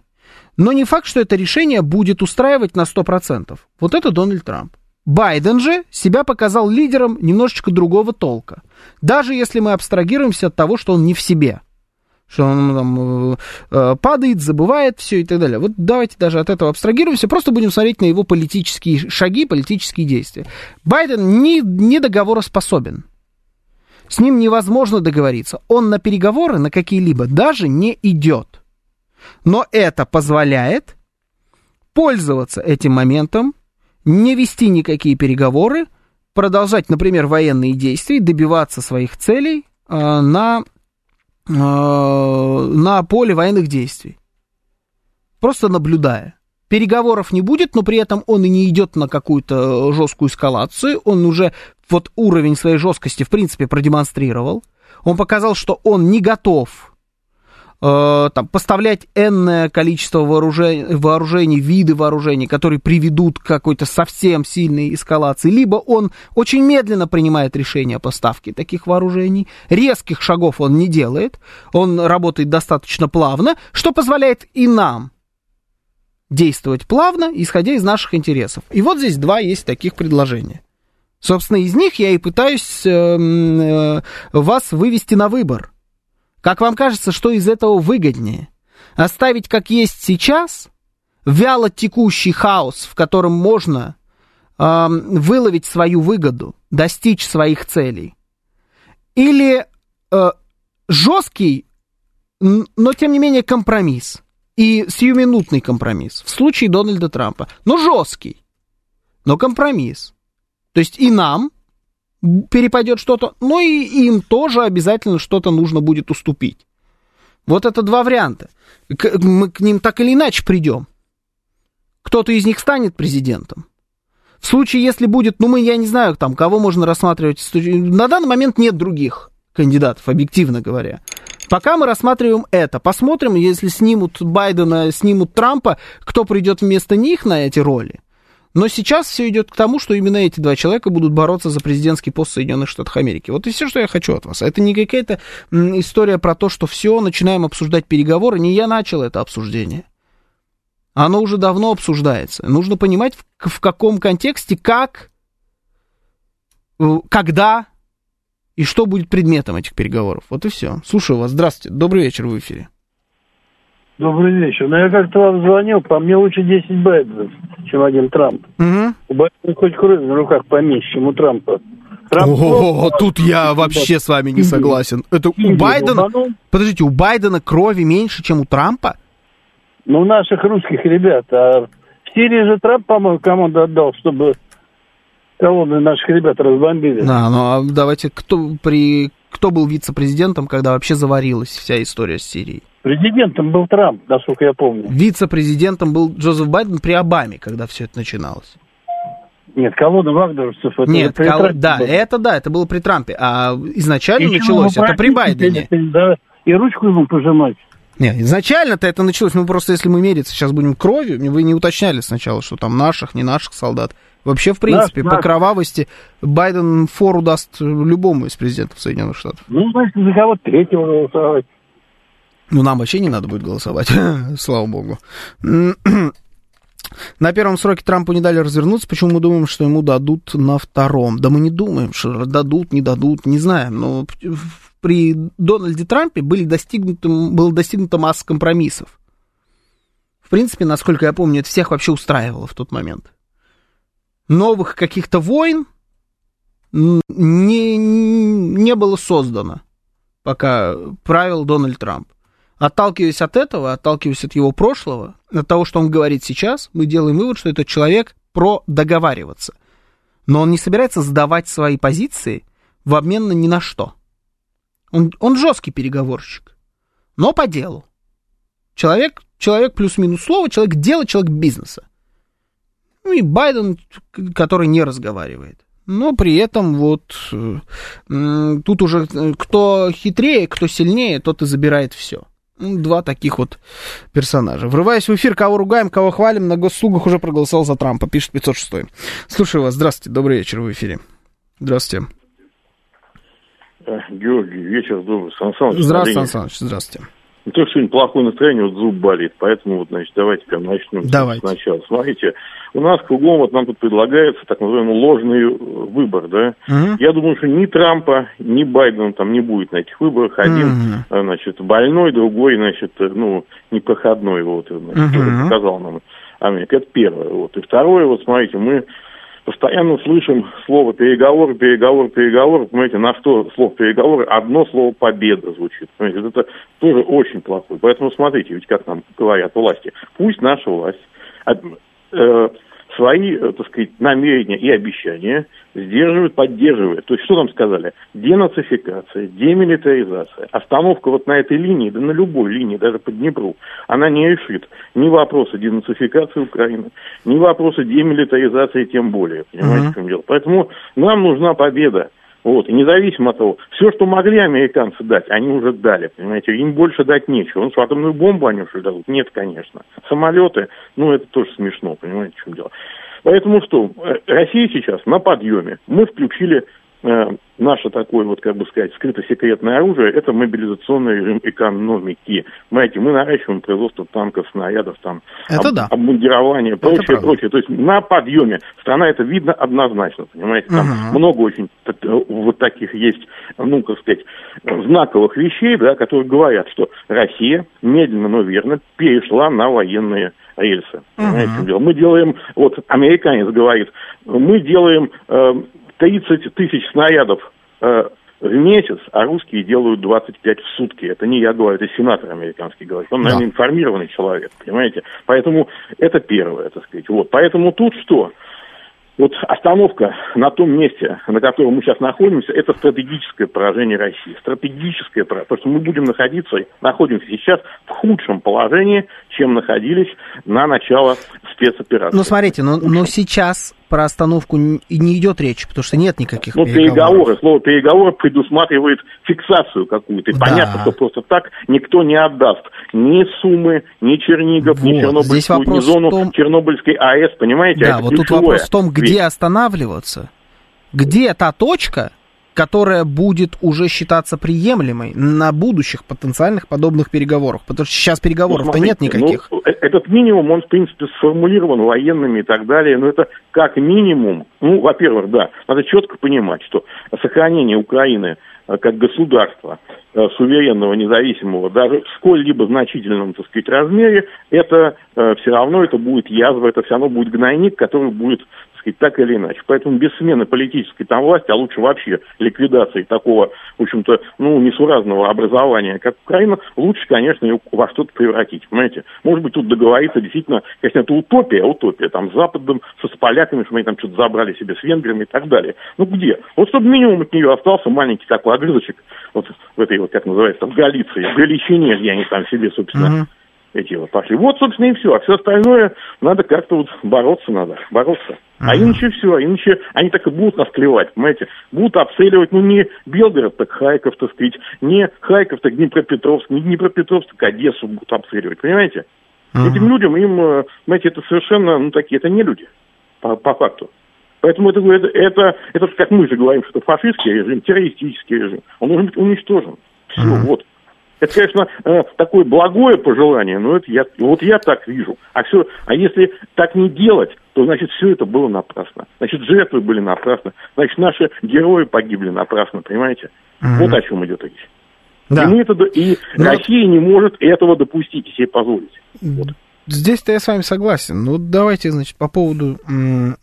Но не факт, что это решение будет устраивать на 100%. Вот это Дональд Трамп. Байден же себя показал лидером немножечко другого толка. Даже если мы абстрагируемся от того, что он не в себе. Что он там э, э падает, забывает все и так далее. Вот давайте даже от этого абстрагируемся, просто будем смотреть на его политические шаги, политические действия. Байден не, не договороспособен. С ним невозможно договориться. Он на переговоры, на какие-либо, даже не идет. Но это позволяет пользоваться этим моментом, не вести никакие переговоры, продолжать, например, военные действия, добиваться своих целей э, на, э, на поле военных действий. Просто наблюдая. Переговоров не будет, но при этом он и не идет на какую-то жесткую эскалацию. Он уже вот уровень своей жесткости, в принципе, продемонстрировал. Он показал, что он не готов э, там, поставлять энное количество вооружений, вооружений, виды вооружений, которые приведут к какой-то совсем сильной эскалации, либо он очень медленно принимает решение о поставке таких вооружений, резких шагов он не делает, он работает достаточно плавно, что позволяет и нам действовать плавно, исходя из наших интересов. И вот здесь два есть таких предложения. Собственно, из них я и пытаюсь э, э, вас вывести на выбор. Как вам кажется, что из этого выгоднее? Оставить как есть сейчас, вяло текущий хаос, в котором можно э, выловить свою выгоду, достичь своих целей? Или э, жесткий, но тем не менее компромисс? И сиюминутный компромисс в случае Дональда Трампа. Но жесткий, но компромисс. То есть и нам перепадет что-то, но и им тоже обязательно что-то нужно будет уступить. Вот это два варианта. Мы к ним так или иначе придем. Кто-то из них станет президентом. В случае, если будет, ну мы, я не знаю, там, кого можно рассматривать. На данный момент нет других кандидатов, объективно говоря. Пока мы рассматриваем это. Посмотрим, если снимут Байдена, снимут Трампа, кто придет вместо них на эти роли. Но сейчас все идет к тому, что именно эти два человека будут бороться за президентский пост Соединенных Штатов Америки. Вот и все, что я хочу от вас. Это не какая-то история про то, что все, начинаем обсуждать переговоры. Не я начал это обсуждение. Оно уже давно обсуждается. Нужно понимать, в, в каком контексте, как, э, когда и что будет предметом этих переговоров. Вот и все. Слушаю вас. Здравствуйте. Добрый вечер в эфире. Добрый вечер. Ну, я как-то вам звонил, по мне лучше 10 Байденов, чем один Трамп. Угу. У Байдена хоть кровь в руках поменьше, чем у Трампа. Трамп О, тут я вообще с вами не согласен. Это у Байдена... Подождите, у Байдена крови меньше, чем у Трампа? Ну, у наших русских ребят. А в Сирии же Трамп, по-моему, команду отдал, чтобы колонны наших ребят разбомбили. Да, ну а давайте, кто, при, кто был вице-президентом, когда вообще заварилась вся история с Сирией? Президентом был Трамп, насколько я помню. Вице-президентом был Джозеф Байден при Обаме, когда все это начиналось. Нет, колонна вагнеровцев это Нет, при кол... да, было. это да, это было при Трампе. А изначально и началось это при Байдене. Да, и ручку ему пожимать. Нет, изначально-то это началось, мы просто, если мы мериться сейчас будем кровью, вы не уточняли сначала, что там наших, не наших солдат. Вообще, в принципе, наш, по наш. кровавости Байден фору даст любому из президентов Соединенных Штатов. Ну, значит, за кого третьего голосовать. Ну, нам вообще не надо будет голосовать, слава богу. На первом сроке Трампу не дали развернуться. Почему мы думаем, что ему дадут на втором? Да мы не думаем, что дадут, не дадут, не знаем. Но при Дональде Трампе были достигнуты, было достигнута масса компромиссов. В принципе, насколько я помню, это всех вообще устраивало в тот момент. Новых каких-то войн не, не было создано, пока правил Дональд Трамп. Отталкиваясь от этого, отталкиваясь от его прошлого, от того, что он говорит сейчас, мы делаем вывод, что этот человек про договариваться. Но он не собирается сдавать свои позиции в обмен на ни на что. Он, он жесткий переговорщик, но по делу. Человек, человек плюс-минус слово, человек дела, человек бизнеса. Ну и Байден, который не разговаривает. Но при этом вот тут уже э, кто хитрее, кто сильнее, тот и забирает все. Ну, два таких вот персонажа. Врываясь в эфир, кого ругаем, кого хвалим, на госслугах уже проголосовал за Трампа, пишет 506. Слушаю вас, здравствуйте, добрый вечер в эфире. Здравствуйте. Э, Георгий, вечер добрый. Сан Саныч, здравствуйте, Сан Саныч, здравствуйте. Ну, то, сегодня плохое настроение, вот зуб болит, поэтому вот, значит, давайте прям начнем давайте. сначала. Смотрите, у нас кругом вот нам тут предлагается так называемый ложный э, выбор, да. Угу. Я думаю, что ни Трампа, ни Байдена там не будет на этих выборах. Один, угу. значит, больной, другой, значит, ну, непроходной, вот, значит, угу. показал нам Америка. Это первое. Вот. И второе, вот смотрите, мы постоянно слышим слово переговор, переговор, переговор. Понимаете, на что слово переговор? Одно слово победа звучит. Понимаете, это тоже очень плохое. Поэтому смотрите, ведь как нам говорят власти. Пусть наша власть э, свои, э, так сказать, намерения и обещания сдерживают, поддерживают. То есть что нам сказали? Денацификация, демилитаризация, остановка вот на этой линии, да на любой линии, даже по Днепру, она не решит ни вопросы денацификации Украины, ни вопросы демилитаризации тем более. Понимаете, uh-huh. в чем дело? Поэтому нам нужна победа. Вот, и независимо от того, все, что могли американцы дать, они уже дали, понимаете, им больше дать нечего. Ну, что, атомную бомбу они уже дадут? Нет, конечно. Самолеты, ну, это тоже смешно, понимаете, в чем дело. Поэтому что, э, Россия сейчас на подъеме. Мы включили наше такое, вот, как бы сказать, скрыто-секретное оружие, это мобилизационный режим экономики. Понимаете, мы наращиваем производство танков, снарядов, там, это об, да. обмундирование, прочее, это прочее. То есть на подъеме. Страна это видно однозначно, понимаете. Там угу. много очень вот таких есть, ну, как сказать, знаковых вещей, да, которые говорят, что Россия медленно, но верно перешла на военные рельсы. Угу. Мы делаем, вот американец говорит, мы делаем э, 30 тысяч снарядов э, в месяц, а русские делают 25 в сутки. Это не я говорю, это сенатор американский говорит. Он, наверное, да. информированный человек, понимаете? Поэтому это первое, так сказать. Вот. Поэтому тут что? Вот остановка на том месте, на котором мы сейчас находимся, это стратегическое поражение России. Стратегическое поражение. Потому что мы будем находиться, находимся сейчас в худшем положении, чем находились на начало спецоперации. Ну, смотрите, но, но сейчас про остановку и не идет речь, потому что нет никаких ну, переговоров. переговоры. Слово переговоры предусматривает фиксацию какую-то. И да. понятно, что просто так никто не отдаст ни Сумы, ни Чернигов, вот. ни Чернобыльскую, ни зону том... Чернобыльской АЭС, понимаете? Да, Это вот тут вопрос в том, где останавливаться. Где та точка, которая будет уже считаться приемлемой на будущих потенциальных подобных переговорах. Потому что сейчас переговоров-то ну, нет никаких. Ну, э, этот минимум, он, в принципе, сформулирован военными и так далее, но это как минимум, ну, во-первых, да, надо четко понимать, что сохранение Украины э, как государства э, суверенного, независимого, даже в сколь-либо значительном, так сказать, размере, это все равно это будет язва, это все равно будет гнойник, который будет сказать, так или иначе. Поэтому без смены политической там власти, а лучше вообще ликвидации такого, в общем-то, ну, несуразного образования, как Украина, лучше, конечно, ее во что-то превратить, понимаете? Может быть, тут договориться действительно, конечно, это утопия, утопия, там, с Западом, со, с поляками, что они там что-то забрали себе с венграми и так далее. Ну, где? Вот чтобы минимум от нее остался маленький такой огрызочек, вот в этой вот, как называется, там, Галиции, в Галичине, где они там себе, собственно, uh-huh эти вот пошли. Вот, собственно, и все. А все остальное надо как-то вот бороться надо, бороться. А иначе все, иначе они так и будут нас клевать, понимаете? Будут обстреливать, ну, не Белгород, так Хайков, так сказать, не Хайков, так Днепропетровск, не Днепропетровск, так Одессу будут обстреливать, понимаете? Uh-huh. Этим людям, им, э, знаете, это совершенно, ну, такие, это не люди, по, по факту. Поэтому это, это, это, это, как мы же говорим, что это фашистский режим, террористический режим. Он должен быть уничтожен. Все, uh-huh. вот. Это, конечно, э, такое благое пожелание, но это я, вот я так вижу. А, все, а если так не делать, то, значит, все это было напрасно. Значит, жертвы были напрасно. Значит, наши герои погибли напрасно, понимаете? mm Вот о чем идет речь. Да. И, мы это, и но... Россия не может этого допустить и себе позволить. Вот. Здесь-то я с вами согласен. Ну, давайте, значит, по поводу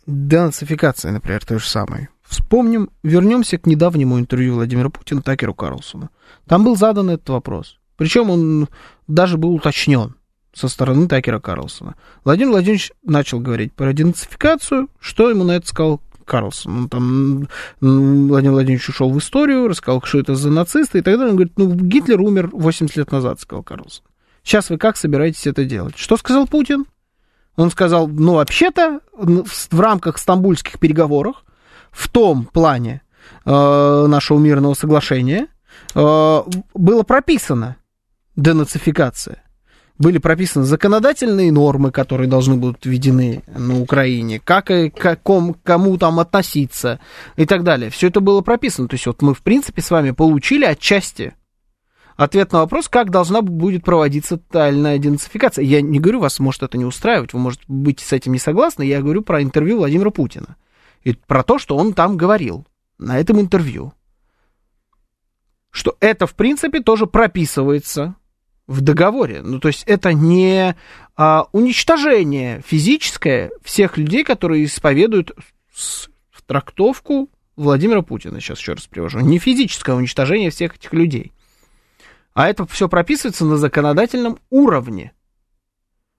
денацификации, например, то же самое. Вспомним, вернемся к недавнему интервью Владимира Путина Такеру Карлсону. Там был задан этот вопрос. Причем он даже был уточнен со стороны Такера Карлсона. Владимир Владимирович начал говорить про денацификацию. Что ему на это сказал Карлсон? Он там, Владимир Владимирович ушел в историю, рассказал, что это за нацисты, и тогда он говорит, ну, Гитлер умер 80 лет назад, сказал Карлсон. Сейчас вы как собираетесь это делать? Что сказал Путин? Он сказал, ну, вообще-то, в рамках стамбульских переговоров, в том плане э, нашего мирного соглашения, э, было прописано денацификация. Были прописаны законодательные нормы, которые должны будут введены на Украине, как и каком, кому там относиться и так далее. Все это было прописано. То есть вот мы, в принципе, с вами получили отчасти ответ на вопрос, как должна будет проводиться тотальная денацификация. Я не говорю, вас может это не устраивать, вы, может быть, с этим не согласны, я говорю про интервью Владимира Путина и про то, что он там говорил на этом интервью что это, в принципе, тоже прописывается в договоре. Ну, то есть это не а, уничтожение физическое всех людей, которые исповедуют в трактовку Владимира Путина. Сейчас еще раз привожу. Не физическое уничтожение всех этих людей. А это все прописывается на законодательном уровне.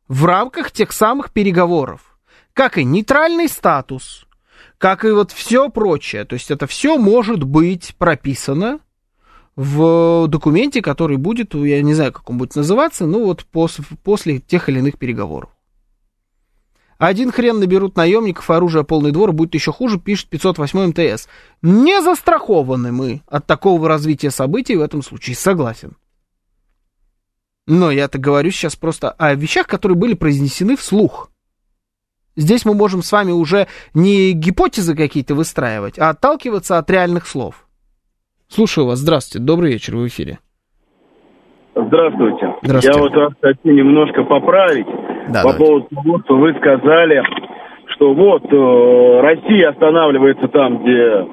В рамках тех самых переговоров. Как и нейтральный статус, как и вот все прочее. То есть это все может быть прописано в документе, который будет, я не знаю, как он будет называться, ну вот после, после тех или иных переговоров. Один хрен наберут наемников, оружие полный двор, будет еще хуже, пишет 508 МТС. Не застрахованы мы от такого развития событий в этом случае, согласен. Но я-то говорю сейчас просто о вещах, которые были произнесены вслух. Здесь мы можем с вами уже не гипотезы какие-то выстраивать, а отталкиваться от реальных слов. Слушаю вас. Здравствуйте. Добрый вечер. Вы в эфире. Здравствуйте. Здравствуйте. Я вот вас хочу немножко поправить Да, по давайте. поводу того, что вы сказали, что вот э, Россия останавливается там, где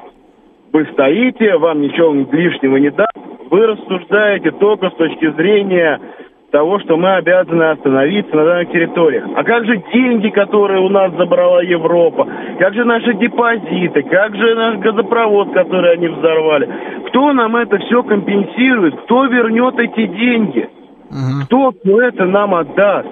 вы стоите, вам ничего лишнего не даст. Вы рассуждаете только с точки зрения того, что мы обязаны остановиться на данных территориях. А как же деньги, которые у нас забрала Европа? Как же наши депозиты? Как же наш газопровод, который они взорвали? Кто нам это все компенсирует? Кто вернет эти деньги? Кто это нам отдаст?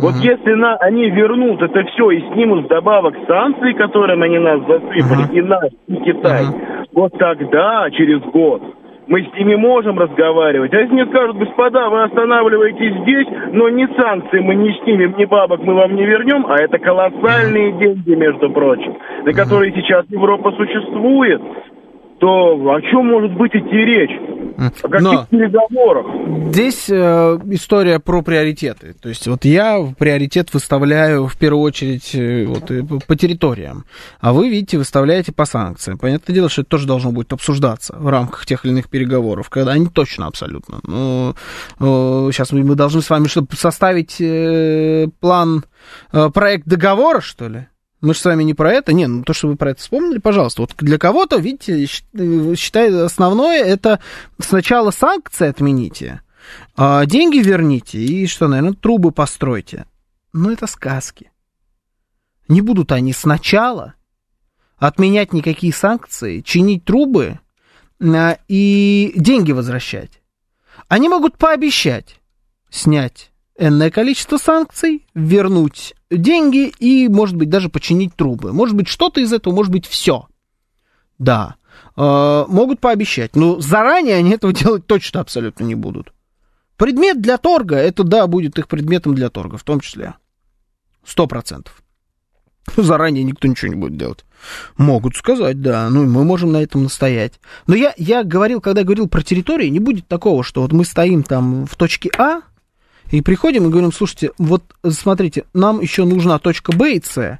Вот если на, они вернут это все и снимут вдобавок санкции, которыми они нас засыпали, и нас, и Китай, вот тогда, через год, мы с ними можем разговаривать. А если мне скажут, господа, вы останавливаетесь здесь, но ни санкции мы не снимем, ни бабок мы вам не вернем, а это колоссальные деньги, между прочим, на которые сейчас Европа существует, то о чем может быть идти речь? О каких Но- переговорах? Здесь э, история про приоритеты. То есть вот я приоритет выставляю в первую очередь э, вот, э, по территориям, а вы, видите, выставляете по санкциям. Понятное дело, что это тоже должно будет обсуждаться в рамках тех или иных переговоров, когда они точно абсолютно. Ну, э, сейчас мы, мы должны с вами чтобы составить э, план, э, проект договора, что ли? Мы же с вами не про это. Не, ну то, что вы про это вспомнили, пожалуйста. Вот для кого-то, видите, считаю, основное это сначала санкции отмените, а деньги верните и что, наверное, трубы постройте. Но это сказки. Не будут они сначала отменять никакие санкции, чинить трубы а, и деньги возвращать. Они могут пообещать снять энное количество санкций, вернуть деньги и, может быть, даже починить трубы. Может быть, что-то из этого, может быть, все. Да. Э, могут пообещать. Но заранее они этого делать точно абсолютно не будут. Предмет для торга, это, да, будет их предметом для торга, в том числе. Сто процентов. Заранее никто ничего не будет делать. Могут сказать, да, ну мы можем на этом настоять. Но я, я говорил, когда говорил про территории, не будет такого, что вот мы стоим там в точке А, и приходим и говорим, слушайте, вот смотрите, нам еще нужна точка Б и С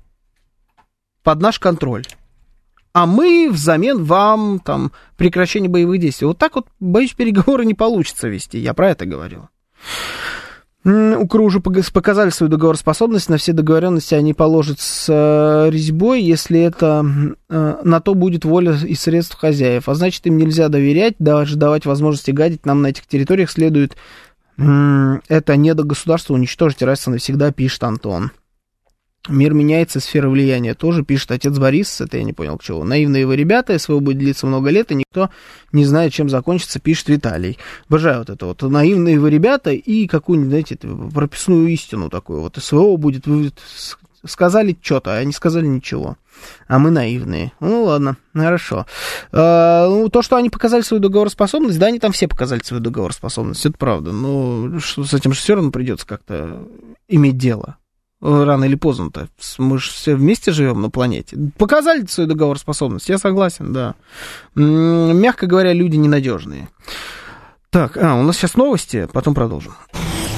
под наш контроль. А мы взамен вам там прекращение боевых действий. Вот так вот, боюсь, переговоры не получится вести. Я про это говорил. М, УКРУ уже показали свою договороспособность. На все договоренности они положат с э, резьбой, если это э, на то будет воля и средств хозяев. А значит, им нельзя доверять, даже давать возможности гадить. Нам на этих территориях следует это не до государства уничтожить раз и навсегда, пишет Антон. Мир меняется, сфера влияния тоже, пишет отец Борис, это я не понял к чему. Наивные вы ребята, СВО будет длиться много лет, и никто не знает, чем закончится, пишет Виталий. Обожаю вот это вот. Наивные вы ребята и какую-нибудь, знаете, прописную истину такую. Вот СВО будет, сказали что-то, а не сказали ничего. А мы наивные. Ну ладно, хорошо. А, ну, то, что они показали свою договороспособность, да, они там все показали свою договороспособность, это правда. Но что, с этим же все равно придется как-то иметь дело. Рано или поздно-то. Мы же все вместе живем на планете. Показали свою договороспособность, я согласен, да. Мягко говоря, люди ненадежные. Так, а, у нас сейчас новости, потом продолжим.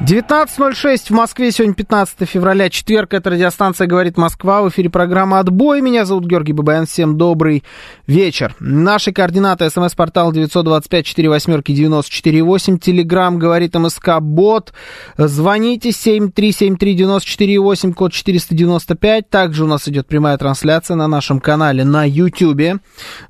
19.06 в Москве, сегодня 15 февраля, четверг, это радиостанция «Говорит Москва», в эфире программа «Отбой», меня зовут Георгий Бабаян, всем добрый вечер. Наши координаты, смс-портал 925-48-94-8, телеграмм «Говорит МСК Бот», звоните 7373948, код 495, также у нас идет прямая трансляция на нашем канале на YouTube,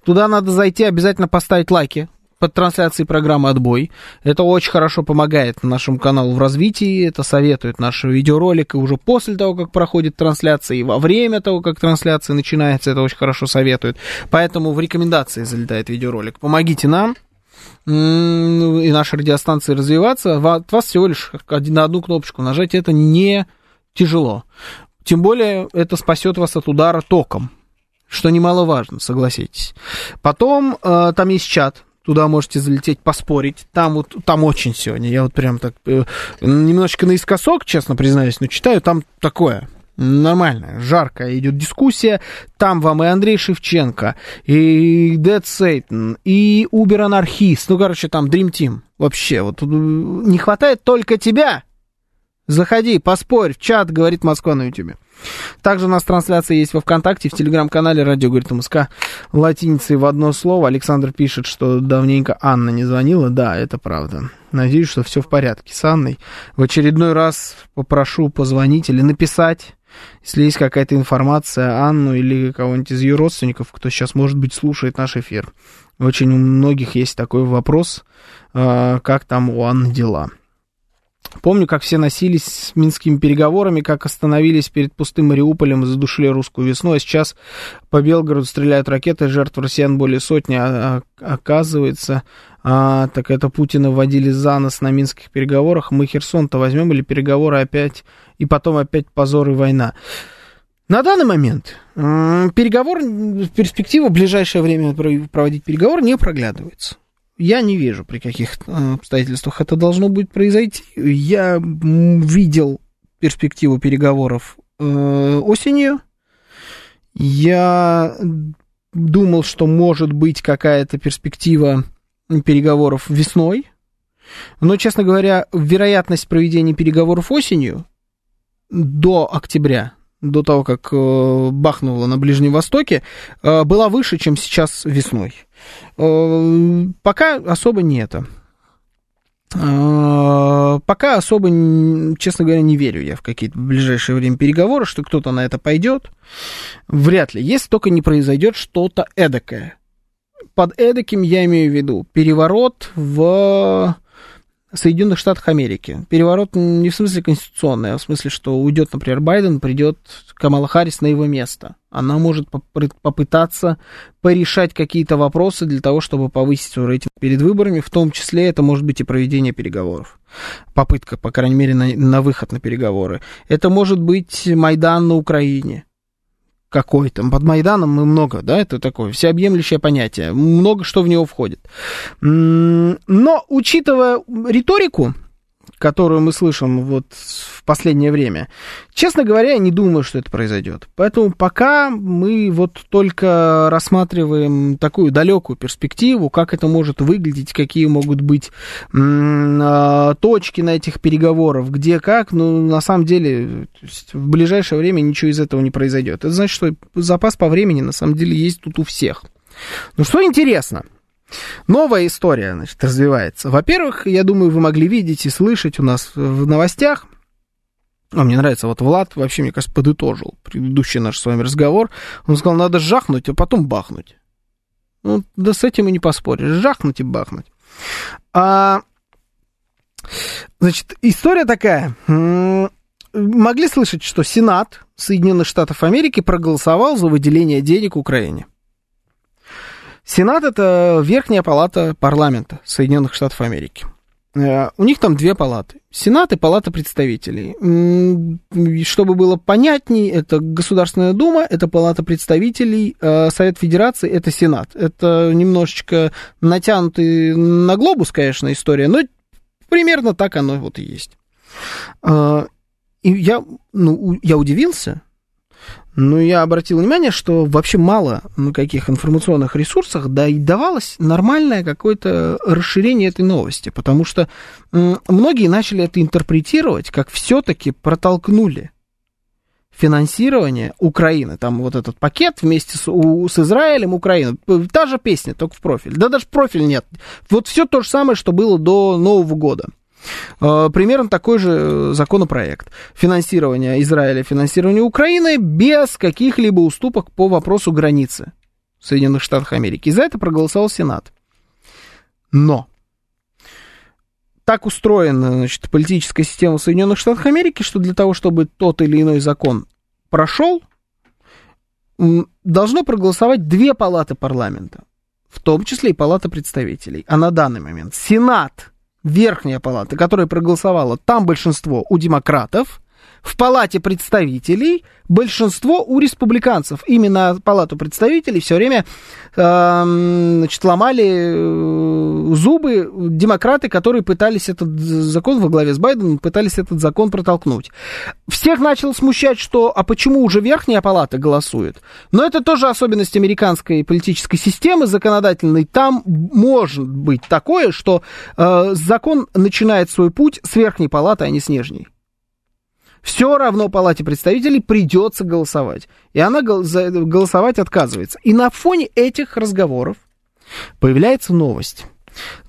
туда надо зайти, обязательно поставить лайки, под трансляцией программы «Отбой». Это очень хорошо помогает нашему каналу в развитии, это советует наши видеоролики уже после того, как проходит трансляция, и во время того, как трансляция начинается, это очень хорошо советует. Поэтому в рекомендации залетает видеоролик. Помогите нам, и нашей радиостанции развиваться, от вас всего лишь на одну кнопочку нажать, это не тяжело. Тем более это спасет вас от удара током, что немаловажно, согласитесь. Потом э, там есть чат, туда можете залететь, поспорить. Там вот, там очень сегодня, я вот прям так, э, немножечко наискосок, честно признаюсь, но читаю, там такое, нормально, жарко идет дискуссия. Там вам и Андрей Шевченко, и Dead Satan, и Uber Анархист. Ну, короче, там Dream Team. Вообще, вот не хватает только тебя. Заходи, поспорь в чат, говорит Москва на YouTube. Также у нас трансляция есть во ВКонтакте, в телеграм-канале «Радио говорит МСК» латиницей в одно слово. Александр пишет, что давненько Анна не звонила. Да, это правда. Надеюсь, что все в порядке с Анной. В очередной раз попрошу позвонить или написать, если есть какая-то информация, Анну или кого-нибудь из ее родственников, кто сейчас, может быть, слушает наш эфир. Очень у многих есть такой вопрос, а, как там у Анны дела. Помню, как все носились с минскими переговорами, как остановились перед пустым Мариуполем и задушили русскую весну, а сейчас по Белгороду стреляют ракеты, жертв россиян более сотни, а, а, оказывается, а, так это Путина вводили за нос на минских переговорах, мы Херсон-то возьмем или переговоры опять, и потом опять позор и война. На данный момент переговор, перспектива в ближайшее время проводить переговор не проглядывается я не вижу, при каких э, обстоятельствах это должно будет произойти. Я видел перспективу переговоров э, осенью. Я думал, что может быть какая-то перспектива переговоров весной. Но, честно говоря, вероятность проведения переговоров осенью до октября до того, как э, бахнуло на Ближнем Востоке, э, была выше, чем сейчас весной. Э, пока особо не это. Пока особо, честно говоря, не верю я в какие-то в ближайшее время переговоры, что кто-то на это пойдет. Вряд ли. Если только не произойдет что-то эдакое. Под эдаким я имею в виду переворот в Соединенных Штатах Америки. Переворот не в смысле конституционный, а в смысле, что уйдет, например, Байден, придет Камала Харрис на его место. Она может попытаться порешать какие-то вопросы для того, чтобы повысить свой рейтинг перед выборами, в том числе это может быть и проведение переговоров. Попытка, по крайней мере, на, на выход на переговоры. Это может быть Майдан на Украине какой-то. Под Майданом мы много, да, это такое всеобъемлющее понятие. Много что в него входит. Но, учитывая риторику, которую мы слышим вот в последнее время, честно говоря, я не думаю, что это произойдет. Поэтому пока мы вот только рассматриваем такую далекую перспективу, как это может выглядеть, какие могут быть м- точки на этих переговорах, где как, ну, на самом деле, в ближайшее время ничего из этого не произойдет. Это значит, что запас по времени на самом деле есть тут у всех. Ну, что интересно – Новая история, значит, развивается. Во-первых, я думаю, вы могли видеть и слышать у нас в новостях, а мне нравится, вот Влад вообще, мне кажется, подытожил предыдущий наш с вами разговор. Он сказал, надо жахнуть, а потом бахнуть. Ну, да с этим и не поспоришь. Жахнуть и бахнуть. А, значит, история такая. Могли слышать, что Сенат Соединенных Штатов Америки проголосовал за выделение денег Украине. Сенат это верхняя палата парламента Соединенных Штатов Америки. Э, у них там две палаты. Сенат и палата представителей. Чтобы было понятней, это Государственная Дума, это палата представителей, э, Совет Федерации, это Сенат. Это немножечко натянутый на глобус, конечно, история, но примерно так оно вот и есть. Э, и я, ну, я удивился, ну, я обратил внимание, что вообще мало на каких информационных ресурсах да и давалось нормальное какое-то расширение этой новости, потому что многие начали это интерпретировать, как все-таки протолкнули финансирование Украины. Там вот этот пакет вместе с, у, с Израилем, Украина. Та же песня, только в профиль. Да даже профиль нет. Вот все то же самое, что было до Нового года. Э, примерно такой же законопроект. Финансирование Израиля, финансирование Украины без каких-либо уступок по вопросу границы Соединенных Штатов Америки. И за это проголосовал Сенат. Но так устроена значит, политическая система Соединенных Штатов Америки, что для того, чтобы тот или иной закон прошел, должно проголосовать две палаты парламента, в том числе и палата представителей. А на данный момент Сенат, верхняя палата, которая проголосовала, там большинство у демократов, в Палате представителей большинство у республиканцев. Именно Палату представителей все время э, значит, ломали э, зубы демократы, которые пытались этот закон во главе с Байденом, пытались этот закон протолкнуть. Всех начало смущать, что а почему уже верхняя палата голосует? Но это тоже особенность американской политической системы законодательной. Там может быть такое, что э, закон начинает свой путь с верхней палаты, а не с нижней все равно Палате представителей придется голосовать. И она голосовать отказывается. И на фоне этих разговоров появляется новость.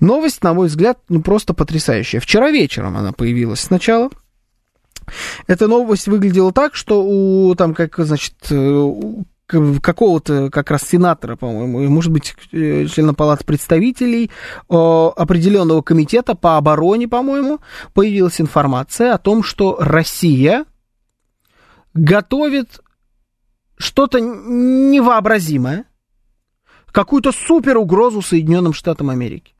Новость, на мой взгляд, ну просто потрясающая. Вчера вечером она появилась сначала. Эта новость выглядела так, что у там как значит какого-то как раз сенатора, по-моему, может быть, э, члена Палаты представителей определенного комитета по обороне, по-моему, появилась информация о том, что Россия готовит что-то невообразимое, какую-то супер угрозу Соединенным Штатам Америки.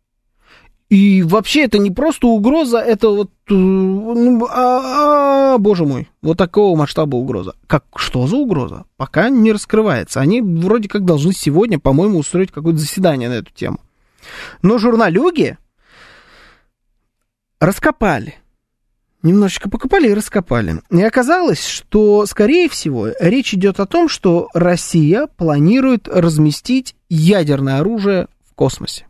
И вообще это не просто угроза, это вот, э, ну, а, а, боже мой, вот такого масштаба угроза. Как, что за угроза? Пока не раскрывается. Они вроде как должны сегодня, по-моему, устроить какое-то заседание на эту тему. Но журналюги раскопали. Немножечко покопали и раскопали. И оказалось, что, скорее всего, речь идет о том, что Россия планирует разместить ядерное оружие в космосе.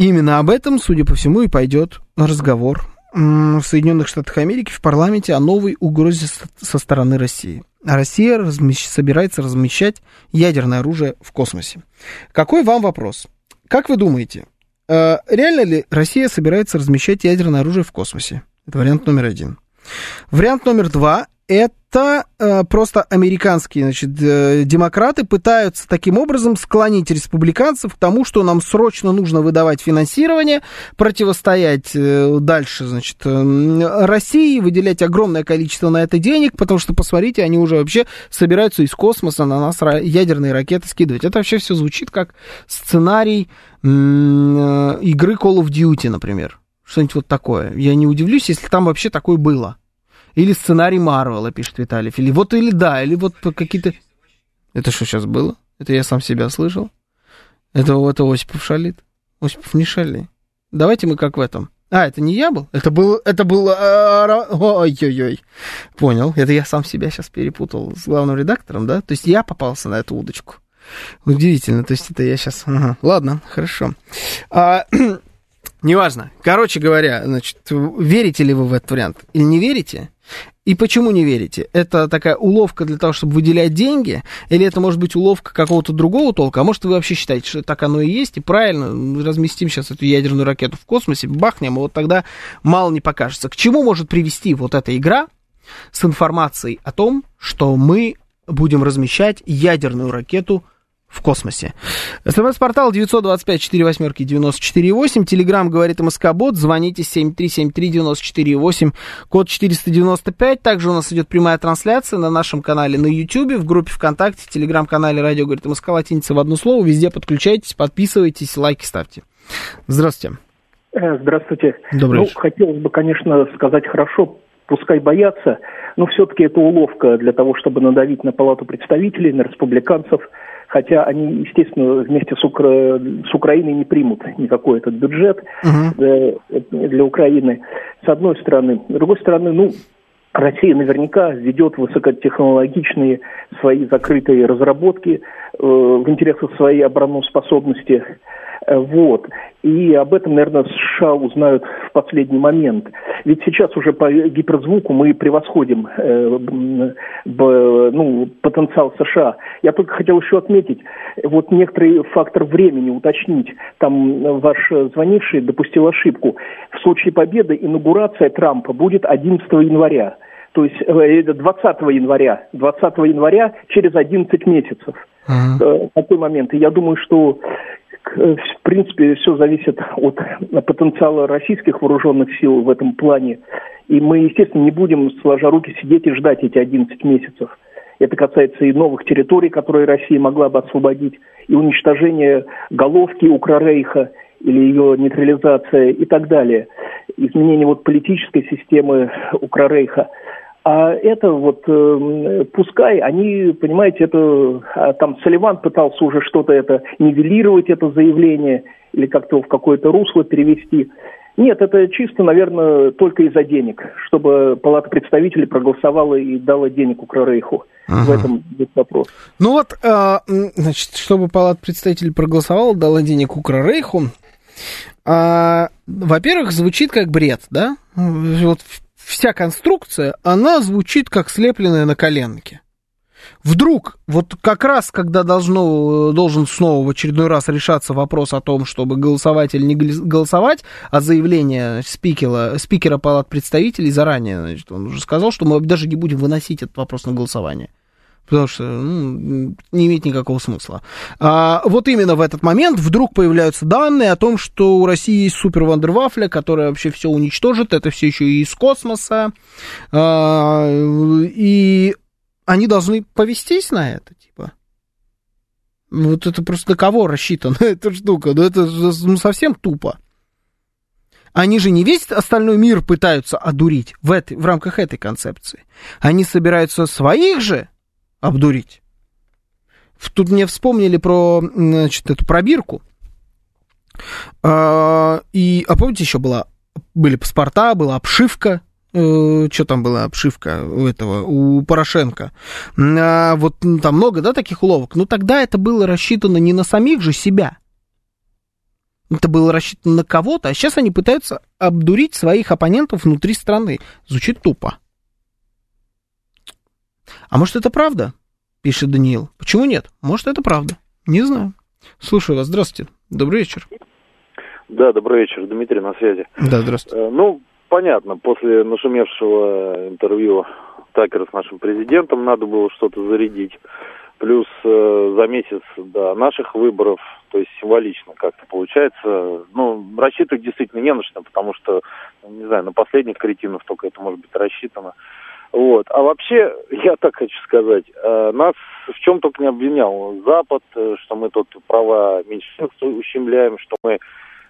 Именно об этом, судя по всему, и пойдет разговор в Соединенных Штатах Америки в парламенте о новой угрозе со стороны России. А Россия размещ... собирается размещать ядерное оружие в космосе. Какой вам вопрос? Как вы думаете, э, реально ли Россия собирается размещать ядерное оружие в космосе? Это вариант номер один. Вариант номер два это э, просто американские значит, э, демократы пытаются таким образом склонить республиканцев к тому, что нам срочно нужно выдавать финансирование, противостоять э, дальше значит, э, России, выделять огромное количество на это денег, потому что, посмотрите, они уже вообще собираются из космоса на нас ядерные ракеты скидывать. Это вообще все звучит как сценарий э, игры Call of Duty, например. Что-нибудь вот такое. Я не удивлюсь, если там вообще такое было. Или сценарий Марвела, пишет Виталий. Или вот или да, или вот какие-то... Это что сейчас было? Это я сам себя слышал? Это, это Осипов шалит? Осипов не шали. Давайте мы как в этом. А, это не я был? Это был... Это был... А, ой-ой-ой. Понял. Это я сам себя сейчас перепутал с главным редактором, да? То есть я попался на эту удочку. Удивительно. То есть это я сейчас... Ага. Ладно, хорошо. А, неважно. Короче говоря, значит, верите ли вы в этот вариант или не верите? И почему не верите? Это такая уловка для того, чтобы выделять деньги? Или это может быть уловка какого-то другого толка? А может вы вообще считаете, что так оно и есть, и правильно, разместим сейчас эту ядерную ракету в космосе, бахнем, и вот тогда мало не покажется. К чему может привести вот эта игра с информацией о том, что мы будем размещать ядерную ракету в космосе. СМС-портал 925-48-94-8. Телеграмм говорит МСК-бот. Звоните 7373-94-8, код 495. Также у нас идет прямая трансляция на нашем канале на YouTube, в группе ВКонтакте, телеграм-канале Радио говорит МСК латиница в одно слово. Везде подключайтесь, подписывайтесь, лайки ставьте. Здравствуйте. Э, здравствуйте. Добрый ну, хотелось бы, конечно, сказать хорошо, пускай боятся, но все-таки это уловка для того, чтобы надавить на Палату представителей, на республиканцев – хотя они, естественно, вместе с, Укра... с Украиной не примут никакой этот бюджет uh-huh. для Украины, с одной стороны. С другой стороны, ну, Россия наверняка ведет высокотехнологичные свои закрытые разработки э, в интересах своей обороноспособности. Э, вот. И об этом, наверное, США узнают в последний момент. Ведь сейчас уже по гиперзвуку мы превосходим э, б, ну, потенциал США. Я только хотел еще отметить, вот некоторый фактор времени уточнить. Там ваш звонивший допустил ошибку. В случае победы инаугурация Трампа будет 11 января. То есть 20 э, января. 20 января через 11 месяцев. Uh-huh. Такой момент. И я думаю, что в принципе, все зависит от потенциала российских вооруженных сил в этом плане. И мы, естественно, не будем, сложа руки, сидеть и ждать эти 11 месяцев. Это касается и новых территорий, которые Россия могла бы освободить, и уничтожения головки Укрорейха или ее нейтрализация и так далее. Изменение вот политической системы Укрорейха. А это вот, э, пускай, они, понимаете, это, а там Соливан пытался уже что-то это нивелировать, это заявление, или как-то в какое-то русло перевести. Нет, это чисто, наверное, только из-за денег, чтобы Палата представителей проголосовала и дала денег Укрорейху. Ага. В этом есть вопрос. Ну вот, э, значит, чтобы Палата представителей проголосовала, дала денег Укрорейху, э, во-первых, звучит как бред, да? Вот вся конструкция, она звучит как слепленная на коленке вдруг, вот как раз, когда должно, должен снова в очередной раз решаться вопрос о том, чтобы голосовать или не голосовать, а заявление спикера, спикера палат представителей заранее, значит, он уже сказал, что мы даже не будем выносить этот вопрос на голосование. Потому что ну, не имеет никакого смысла. А, вот именно в этот момент вдруг появляются данные о том, что у России есть супер вандервафля, которая вообще все уничтожит. Это все еще и из космоса. А, и они должны повестись на это, типа. Вот это просто на кого рассчитана эта штука? Ну, это ну, совсем тупо. Они же не весь остальной мир пытаются одурить в, этой, в рамках этой концепции. Они собираются своих же обдурить. Тут мне вспомнили про значит, эту пробирку. А, и, а помните, еще была, были паспорта, была обшивка э, что там была обшивка у этого, у Порошенко. А, вот там много, да, таких уловок. Но тогда это было рассчитано не на самих же себя. Это было рассчитано на кого-то, а сейчас они пытаются обдурить своих оппонентов внутри страны. Звучит тупо. А может это правда? Пишет Даниил. Почему нет? Может это правда? Не знаю. Слушаю вас. Здравствуйте. Добрый вечер. Да, добрый вечер. Дмитрий на связи. Да, здравствуйте. Э, ну, понятно, после нашумевшего интервью Такера с нашим президентом надо было что-то зарядить. Плюс э, за месяц до наших выборов, то есть символично как-то получается. Ну, рассчитывать действительно не на что, потому что, не знаю, на последних кретинов только это может быть рассчитано. Вот. А вообще, я так хочу сказать, э, нас в чем только не обвинял Запад, э, что мы тут права меньшинств ущемляем, что мы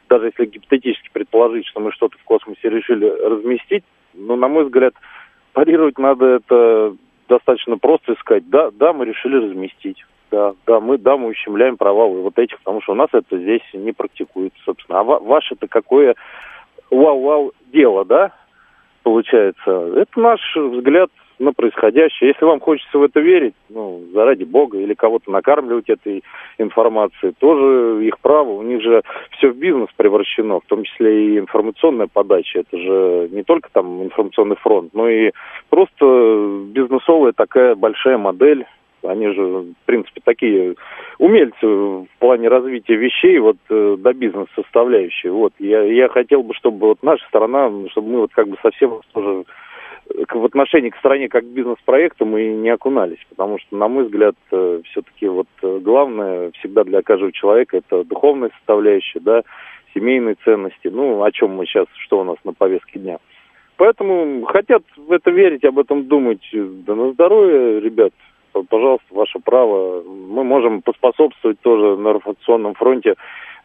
даже если гипотетически предположить, что мы что-то в космосе решили разместить, ну, на мой взгляд, парировать надо это достаточно просто искать. Да, да, мы решили разместить. Да, да, мы, да, мы ущемляем права вот этих, потому что у нас это здесь не практикуется, собственно. А ваше-то какое вау-вау дело, да, получается? Это наш взгляд на происходящее. Если вам хочется в это верить, ну, заради бога, или кого-то накармливать этой информацией, тоже их право. У них же все в бизнес превращено, в том числе и информационная подача. Это же не только там информационный фронт, но и просто бизнесовая такая большая модель. Они же, в принципе, такие умельцы в плане развития вещей, вот э, до бизнес-составляющей. Вот я, я хотел бы, чтобы вот наша сторона, чтобы мы вот как бы совсем тоже в отношении к стране как к бизнес-проекту мы не окунались, потому что, на мой взгляд, э, все-таки вот э, главное всегда для каждого человека это духовная составляющая, да, семейные ценности, ну, о чем мы сейчас, что у нас на повестке дня. Поэтому хотят в это верить, об этом думать, да на здоровье, ребят, пожалуйста, ваше право. Мы можем поспособствовать тоже на информационном фронте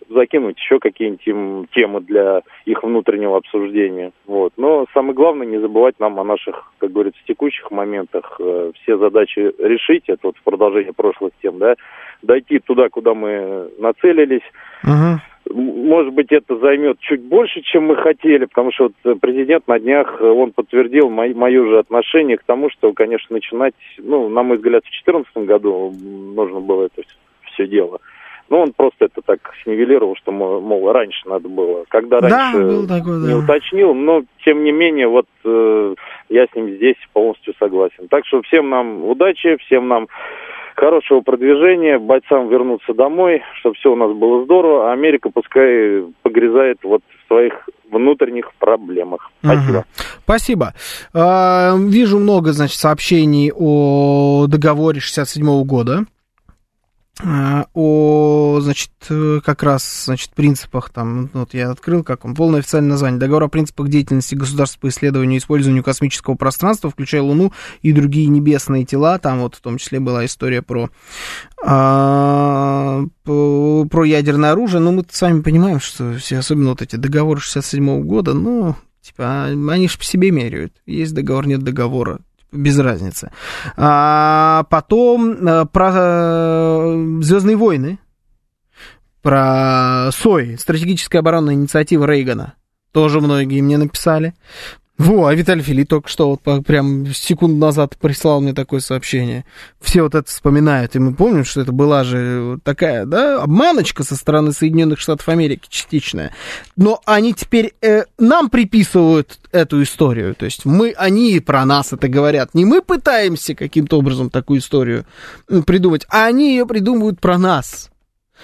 закинуть еще какие-нибудь темы для их внутреннего обсуждения. Вот. Но самое главное, не забывать нам о наших, как говорится, текущих моментах. Э, все задачи решить, это вот в продолжение прошлых тем, да, дойти туда, куда мы нацелились. Uh-huh. Может быть, это займет чуть больше, чем мы хотели, потому что вот президент на днях, э, он подтвердил мое, мое же отношение к тому, что, конечно, начинать, ну, на мой взгляд, в 2014 году нужно было это все дело. Ну, он просто это так снивелировал, что, мол, раньше надо было. Когда раньше да, такой, да. не уточнил, но, тем не менее, вот э, я с ним здесь полностью согласен. Так что всем нам удачи, всем нам хорошего продвижения, бойцам вернуться домой, чтобы все у нас было здорово, а Америка пускай погрязает вот в своих внутренних проблемах. Спасибо. Угу. Спасибо. А, вижу много, значит, сообщений о договоре 67 года. Э, о значит, э, как раз, значит, принципах, там, ну, вот я открыл, как он, полное официальное название, договор о принципах деятельности государств по исследованию и использованию космического пространства, включая Луну и другие небесные тела, там вот в том числе была история про, а, про ядерное оружие, но мы с вами понимаем, что все, особенно вот эти договоры 67 -го года, ну, типа, они же по себе меряют, есть договор, нет договора, без разницы. А потом а, про э, Звездные войны, про СОИ, стратегическая оборонная инициатива Рейгана. Тоже многие мне написали. Во, а Виталий Фили только что вот прям секунду назад прислал мне такое сообщение. Все вот это вспоминают, и мы помним, что это была же такая, да, обманочка со стороны Соединенных Штатов Америки частичная. Но они теперь э, нам приписывают эту историю. То есть мы, они про нас это говорят. Не мы пытаемся каким-то образом такую историю придумать, а они ее придумывают про нас.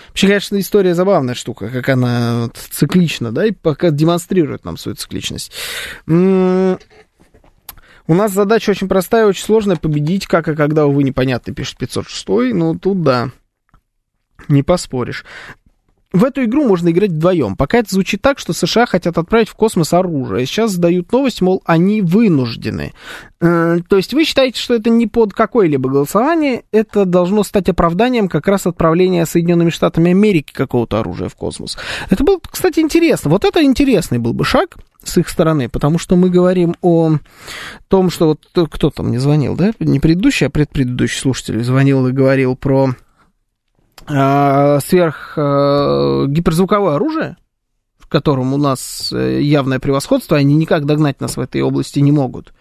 Вообще, конечно, история забавная штука, как она вот, циклична, да, и пока демонстрирует нам свою цикличность. У нас задача очень простая, очень сложная, победить, как и когда, увы, непонятно, пишет 506, ну, тут да, не поспоришь в эту игру можно играть вдвоем. Пока это звучит так, что США хотят отправить в космос оружие. Сейчас сдают новость, мол, они вынуждены. Э, то есть вы считаете, что это не под какое-либо голосование, это должно стать оправданием как раз отправления Соединенными Штатами Америки какого-то оружия в космос. Это было, кстати, интересно. Вот это интересный был бы шаг с их стороны, потому что мы говорим о том, что вот кто там не звонил, да? Не предыдущий, а предпредыдущий слушатель звонил и говорил про сверх э, гиперзвуковое оружие, в котором у нас э, явное превосходство, они никак догнать нас в этой области не могут.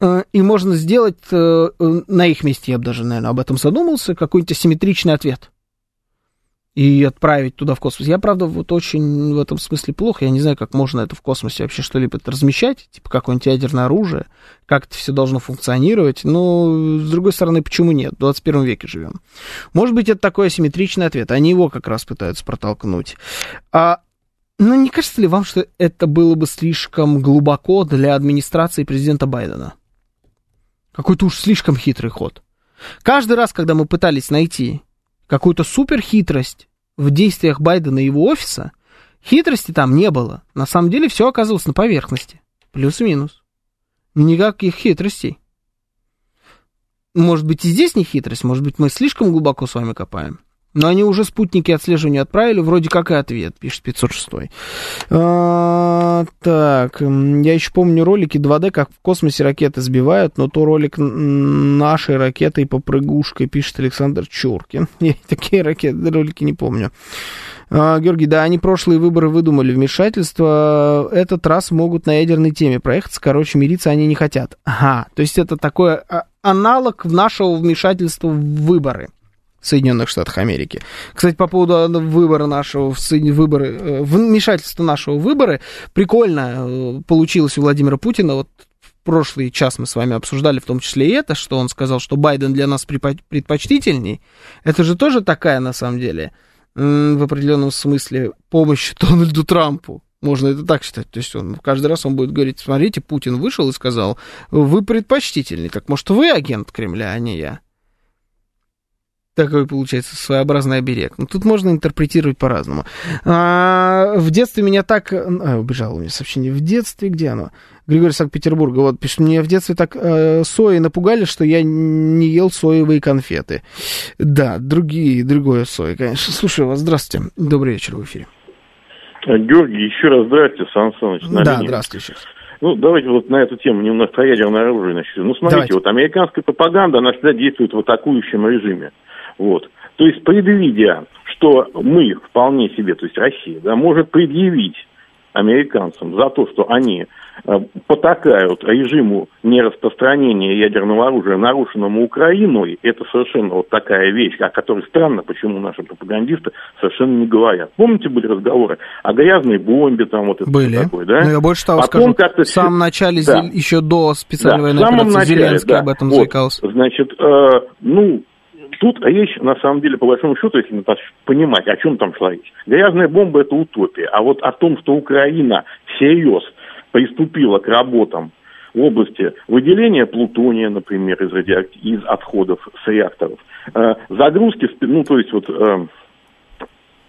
Э, и можно сделать, э, на их месте я бы даже, наверное, об этом задумался, какой-нибудь асимметричный ответ и отправить туда в космос. Я, правда, вот очень в этом смысле плохо. Я не знаю, как можно это в космосе вообще что-либо размещать, типа какое-нибудь ядерное оружие, как это все должно функционировать. Но, с другой стороны, почему нет? В 21 веке живем. Может быть, это такой асимметричный ответ. Они его как раз пытаются протолкнуть. А, ну, не кажется ли вам, что это было бы слишком глубоко для администрации президента Байдена? Какой-то уж слишком хитрый ход. Каждый раз, когда мы пытались найти какую-то суперхитрость в действиях Байдена и его офиса, хитрости там не было. На самом деле все оказывалось на поверхности. Плюс-минус. Никаких хитростей. Может быть, и здесь не хитрость, может быть, мы слишком глубоко с вами копаем. Но они уже спутники отслеживания отправили, вроде как и ответ, пишет 506. А, так, я еще помню ролики 2D, как в космосе ракеты сбивают, но то ролик нашей ракетой попрыгушкой, пишет Александр Чуркин. Я такие ракеты, ролики не помню. А, Георгий, да, они прошлые выборы выдумали вмешательство. Этот раз могут на ядерной теме проехаться. Короче, мириться они не хотят. Ага, то есть это такой а, аналог нашего вмешательства в выборы. Соединенных Штатах Америки. Кстати, по поводу э, выбора нашего, выборы, э, вмешательства нашего выбора, прикольно э, получилось у Владимира Путина, вот прошлый час мы с вами обсуждали в том числе и это, что он сказал, что Байден для нас предпочтительней. Это же тоже такая, на самом деле, в определенном смысле помощь Дональду Трампу. Можно это так считать. То есть он каждый раз он будет говорить, смотрите, Путин вышел и сказал, вы предпочтительней. Так может, вы агент Кремля, а не я. Такой получается своеобразный оберег. Ну, тут можно интерпретировать по-разному. А, в детстве меня так... А, убежало у меня сообщение. В детстве, где оно? Григорий Санкт-Петербурга. Вот пишет, мне в детстве так э, сои напугали, что я не ел соевые конфеты. Да, другие, другое сои, конечно. Слушаю вас. Здравствуйте. Добрый вечер в эфире. Георгий, еще раз здравствуйте, Сан Саныч. Да, линии. здравствуйте. Ну, давайте вот на эту тему немножко про ядерное оружие начнем. Ну, смотрите, давайте. вот американская пропаганда, она всегда действует в атакующем режиме. Вот. То есть, предвидя, что мы вполне себе, то есть Россия, да, может предъявить американцам за то, что они э, потакают режиму нераспространения ядерного оружия, нарушенному Украиной, это совершенно вот такая вещь, о которой странно, почему наши пропагандисты совершенно не говорят. Помните, были разговоры о грязной бомбе, там вот это были. такое, да? Ну, я больше того Потом скажу, в самом начале, да. еще до специальной да, военной операции, начале, Зеленский да. об этом вот, заикался. Значит, э, ну, Тут речь, на самом деле, по большому счету, если понимать, о чем там шла речь. Грязная бомба – это утопия. А вот о том, что Украина всерьез приступила к работам в области выделения плутония, например, из, радиоакти... из отходов с реакторов, э, загрузки, ну, то есть вот э,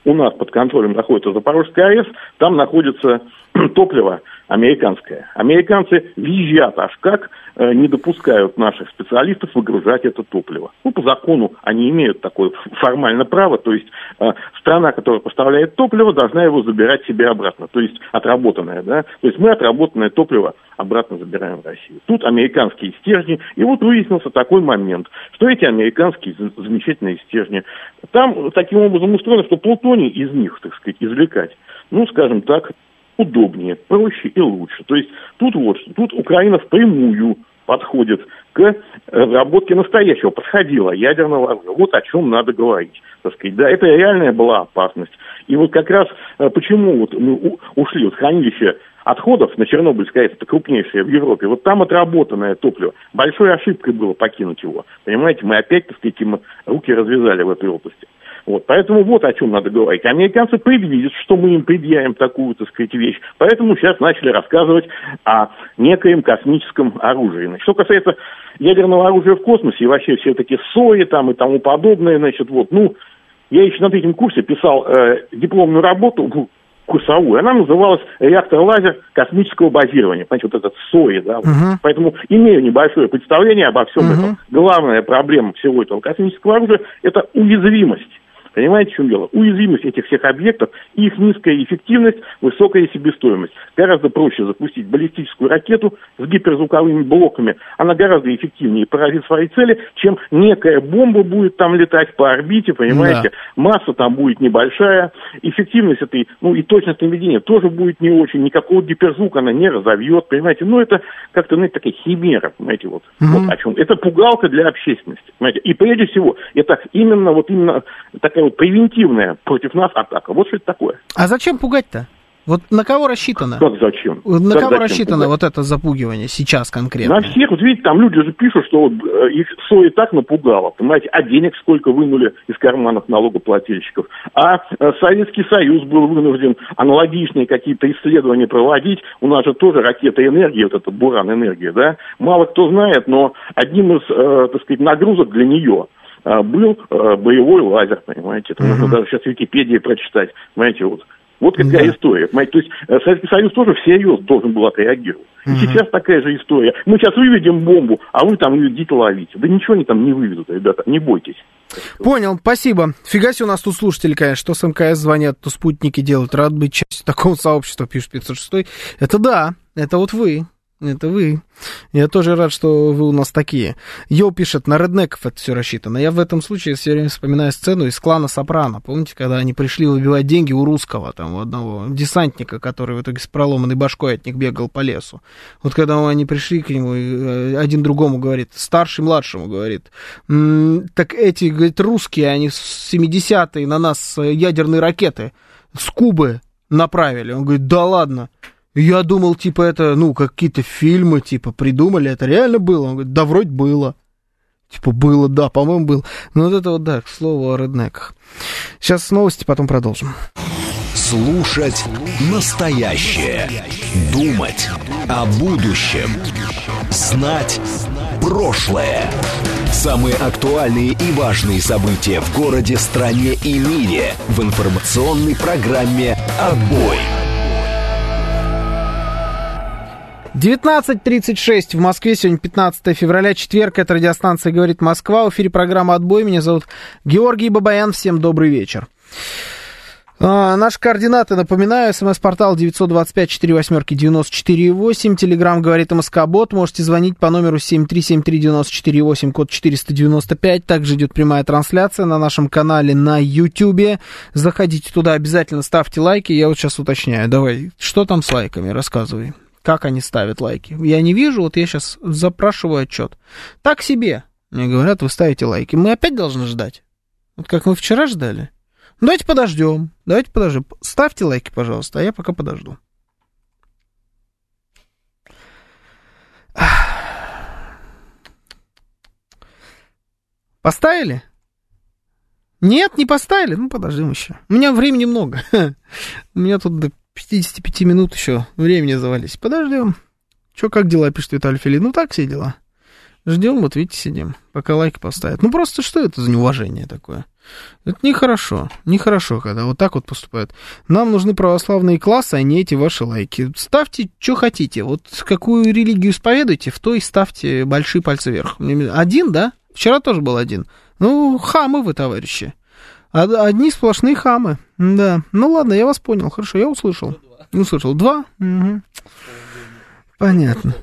у нас под контролем находится Запорожская АЭС, там находится топливо американское. Американцы визжат аж как э, не допускают наших специалистов выгружать это топливо. Ну, по закону они имеют такое формальное право, то есть э, страна, которая поставляет топливо, должна его забирать себе обратно, то есть отработанное, да. То есть мы отработанное топливо обратно забираем в Россию. Тут американские стержни, и вот выяснился такой момент, что эти американские замечательные стержни, там таким образом устроено, что плутоний из них, так сказать, извлекать, ну, скажем так, удобнее, проще и лучше. То есть тут вот, тут Украина впрямую подходит к разработке настоящего, подходила ядерного оружия. Вот о чем надо говорить. Так сказать. Да, это реальная была опасность. И вот как раз э, почему вот мы ушли от хранилища отходов на Чернобыльской АЭС, это крупнейшее в Европе, вот там отработанное топливо. Большой ошибкой было покинуть его. Понимаете, мы опять, так сказать, руки развязали в этой области. Вот, поэтому вот о чем надо говорить. Американцы предвидят, что мы им предъявим такую, так сказать, вещь. Поэтому сейчас начали рассказывать о некоем космическом оружии. Значит, что касается ядерного оружия в космосе и вообще все таки СОИ там и тому подобное, значит, вот, ну, я еще на третьем курсе писал э, дипломную работу курсовую. Она называлась «Реактор лазер космического базирования». Понимаете, вот этот СОИ, да. Uh-huh. Поэтому имею небольшое представление обо всем uh-huh. этом. Главная проблема всего этого космического оружия – это уязвимость Понимаете, в чем дело? Уязвимость этих всех объектов, их низкая эффективность, высокая себестоимость. Гораздо проще запустить баллистическую ракету с гиперзвуковыми блоками. Она гораздо эффективнее поразит свои цели, чем некая бомба будет там летать по орбите, понимаете? Да. Масса там будет небольшая, эффективность этой, ну и точность наведения тоже будет не очень, никакого гиперзвука она не разовьет, понимаете? Ну это как-то, знаете, такая химера, понимаете, вот, mm вот о чем. Это пугалка для общественности, понимаете? И прежде всего, это именно, вот именно такая вот превентивная против нас атака. Вот что это такое. А зачем пугать-то? Вот на кого рассчитано? Как зачем? На как кого зачем рассчитано пугать? вот это запугивание сейчас конкретно? На всех. Вот видите, там люди же пишут, что вот, э, их СО и так напугало. Понимаете, а денег сколько вынули из карманов налогоплательщиков. А э, Советский Союз был вынужден аналогичные какие-то исследования проводить. У нас же тоже ракета энергии, вот эта буран энергия, да? Мало кто знает, но одним из, э, так сказать, нагрузок для нее – был а, боевой лазер, понимаете. Это можно даже сейчас в Википедии прочитать, понимаете, вот. Вот какая да. история. Понимаете? То есть э, Советский Союз тоже всерьез должен был отреагировать. И сейчас такая же история. Мы сейчас выведем бомбу, а вы там ее идите ловите. Да ничего они там не выведут, ребята, не бойтесь. Понял, спасибо. Фига себе у нас тут слушатели, конечно, что с МКС звонят, то спутники делают. Рад быть частью такого сообщества, пишет 506. Это да, это вот вы. Это вы. Я тоже рад, что вы у нас такие. Йо пишет, на реднеков это все рассчитано. Я в этом случае все время вспоминаю сцену из клана Сопрано. Помните, когда они пришли выбивать деньги у русского, там, у одного десантника, который в итоге с проломанной башкой от них бегал по лесу. Вот когда они пришли к нему, э, один другому говорит, старший младшему говорит, так эти, говорит, русские, они с 70-е на нас ядерные ракеты с Кубы направили. Он говорит, да ладно. Я думал, типа, это, ну, какие-то фильмы, типа, придумали, это реально было? Он говорит, да, вроде было. Типа, было, да, по-моему, было. Ну, вот это вот, да, к слову о реднеках. Сейчас новости, потом продолжим. Слушать настоящее. Думать о будущем. Знать прошлое. Самые актуальные и важные события в городе, стране и мире в информационной программе «Отбой». 19.36 в Москве, сегодня 15 февраля, четверг, это радиостанция «Говорит Москва», в эфире программа «Отбой», меня зовут Георгий Бабаян, всем добрый вечер. А, наши координаты, напоминаю, смс-портал 925-48-94-8, телеграмм говорит МСК-бот, можете звонить по номеру 7373948, код 495, также идет прямая трансляция на нашем канале на YouTube, заходите туда, обязательно ставьте лайки, я вот сейчас уточняю, давай, что там с лайками, рассказывай как они ставят лайки. Я не вижу, вот я сейчас запрашиваю отчет. Так себе. Мне говорят, вы ставите лайки. Мы опять должны ждать. Вот как мы вчера ждали. Ну, давайте подождем. Давайте подождем. Ставьте лайки, пожалуйста, а я пока подожду. Поставили? Нет, не поставили? Ну, подождем еще. У меня времени много. У меня тут до 55 минут еще времени завались. Подождем. Че, как дела, пишет Виталий Филин? Ну, так все дела. Ждем, вот видите, сидим, пока лайк поставят. Ну, просто что это за неуважение такое? Это нехорошо. Нехорошо, когда вот так вот поступают. Нам нужны православные классы, а не эти ваши лайки. Ставьте, что хотите. Вот какую религию исповедуете, в той ставьте большие пальцы вверх. Один, да? Вчера тоже был один. Ну, хамы вы, товарищи. Одни сплошные хамы. Да. Ну ладно, я вас понял. Хорошо, я услышал. Услышал. Два? Угу. Понятно.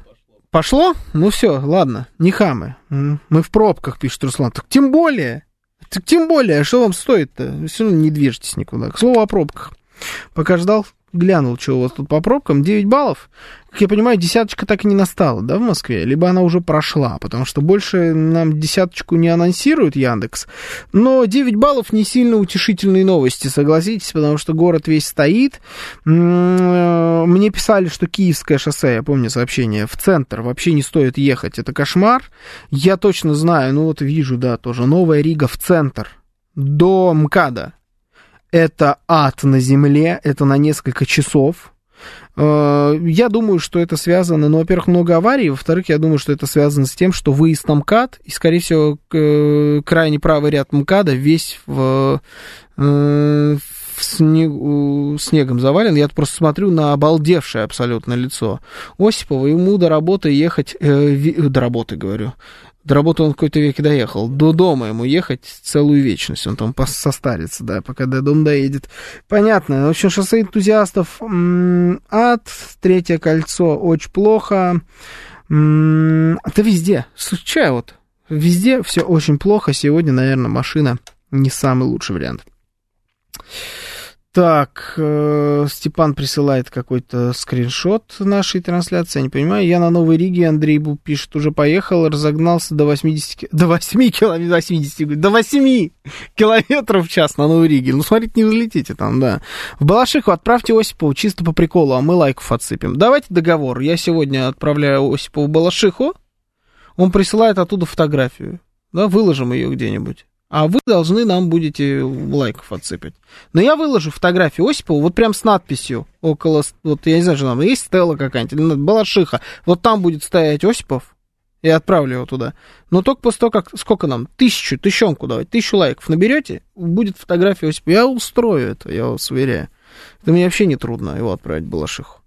Пошло? Ну все, ладно, не хамы. Мы в пробках, пишет Руслан. Так тем более. Так тем более, что вам стоит-то? Все равно не движетесь никуда. К слову о пробках. Пока ждал, глянул, что у вас тут по пробкам. 9 баллов. Как я понимаю, десяточка так и не настала, да, в Москве? Либо она уже прошла, потому что больше нам десяточку не анонсирует Яндекс. Но 9 баллов не сильно утешительные новости, согласитесь, потому что город весь стоит. Мне писали, что Киевское шоссе, я помню сообщение, в центр вообще не стоит ехать. Это кошмар. Я точно знаю, ну вот вижу, да, тоже Новая Рига в центр до МКАДа это ад на земле, это на несколько часов. Э, я думаю, что это связано, ну, во-первых, много аварий, во-вторых, я думаю, что это связано с тем, что выезд на МКАД, и, скорее всего, э, крайне правый ряд МКАДа весь в, э, в снег, снегом завален. Я просто смотрю на обалдевшее абсолютно лицо Осипова. Ему до работы ехать, до работы, говорю, до работы он какой-то веке доехал. До дома ему ехать целую вечность. Он там состарится, да, пока до дома доедет. Понятно. В общем, шоссе энтузиастов ад. Третье кольцо очень плохо. Это везде. Случай вот. Везде все очень плохо. Сегодня, наверное, машина не самый лучший вариант. Так, э, Степан присылает какой-то скриншот нашей трансляции, я не понимаю. Я на Новой Риге, Андрей пишет, уже поехал, разогнался до 80, до 8 километров, 80, до 8 километров в час на Новой Риге. Ну, смотрите, не взлетите там, да. В Балашиху отправьте Осипову чисто по приколу, а мы лайков отсыпем. Давайте договор. Я сегодня отправляю Осипову в Балашиху, он присылает оттуда фотографию. Да, выложим ее где-нибудь а вы должны нам будете лайков отсыпать. Но я выложу фотографию Осипова вот прям с надписью около, вот я не знаю, что там есть стела какая-нибудь, или Балашиха, вот там будет стоять Осипов, и отправлю его туда. Но только после того, как, сколько нам, тысячу, тысячонку давать, тысячу лайков наберете, будет фотография Осипова. Я устрою это, я вас уверяю. Это мне вообще не трудно его отправить Балашиху.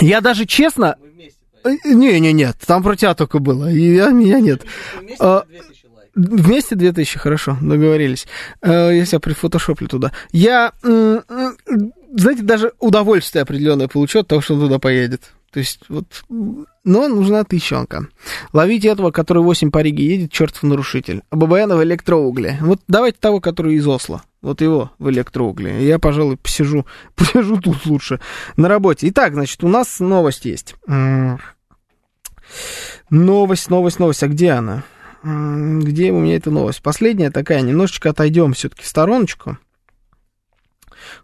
Я даже честно... Не-не, нет, там про тебя только было, я, меня нет. Вместе 2000, хорошо, договорились. Э, я себя прифотошоплю туда. Я, знаете, даже удовольствие определенное получу от того, что он туда поедет. То есть, вот, но нужна тысячонка. Ловите этого, который 8 по Риге едет, чертов нарушитель. А ББН в электроугле. Вот давайте того, который из Осло. Вот его в электроугле. Я, пожалуй, посижу, посижу тут лучше на работе. Итак, значит, у нас новость есть. Новость, новость, новость. А где она? Где у меня эта новость? Последняя такая, немножечко отойдем все-таки в стороночку.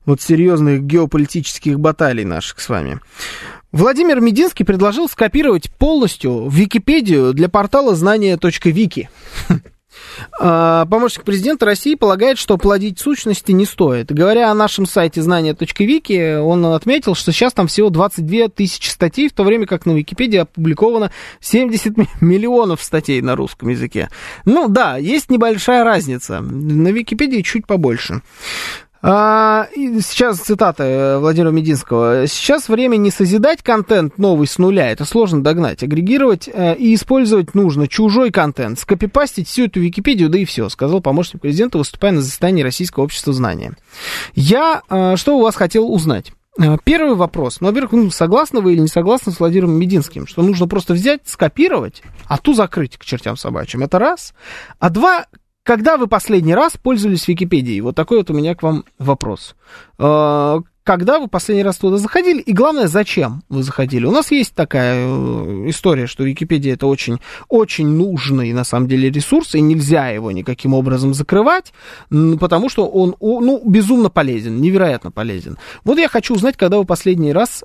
Вот серьезных геополитических баталий наших с вами. Владимир Мединский предложил скопировать полностью Википедию для портала знания.вики. А, помощник президента России полагает, что плодить сущности не стоит. Говоря о нашем сайте знания.вики, он отметил, что сейчас там всего 22 тысячи статей, в то время как на Википедии опубликовано 70 миллионов статей на русском языке. Ну да, есть небольшая разница. На Википедии чуть побольше. А, сейчас цитата э, Владимира Мединского. Сейчас время не созидать контент новый с нуля, это сложно догнать. Агрегировать э, и использовать нужно чужой контент, скопипастить всю эту Википедию, да и все, сказал помощник президента, выступая на заседании Российского общества знания. Я э, что у вас хотел узнать? Первый вопрос. Ну, во-первых, ну, согласны вы или не согласны с Владимиром Мединским, что нужно просто взять, скопировать, а ту закрыть к чертям собачьим. Это раз. А два, когда вы последний раз пользовались Википедией? Вот такой вот у меня к вам вопрос. А, когда вы последний раз туда заходили? И главное, зачем вы заходили? У нас есть такая э, история, что Википедия это очень, очень нужный на самом деле ресурс, и нельзя его никаким образом закрывать, потому что он ну, безумно полезен, невероятно полезен. Вот я хочу узнать, когда вы последний раз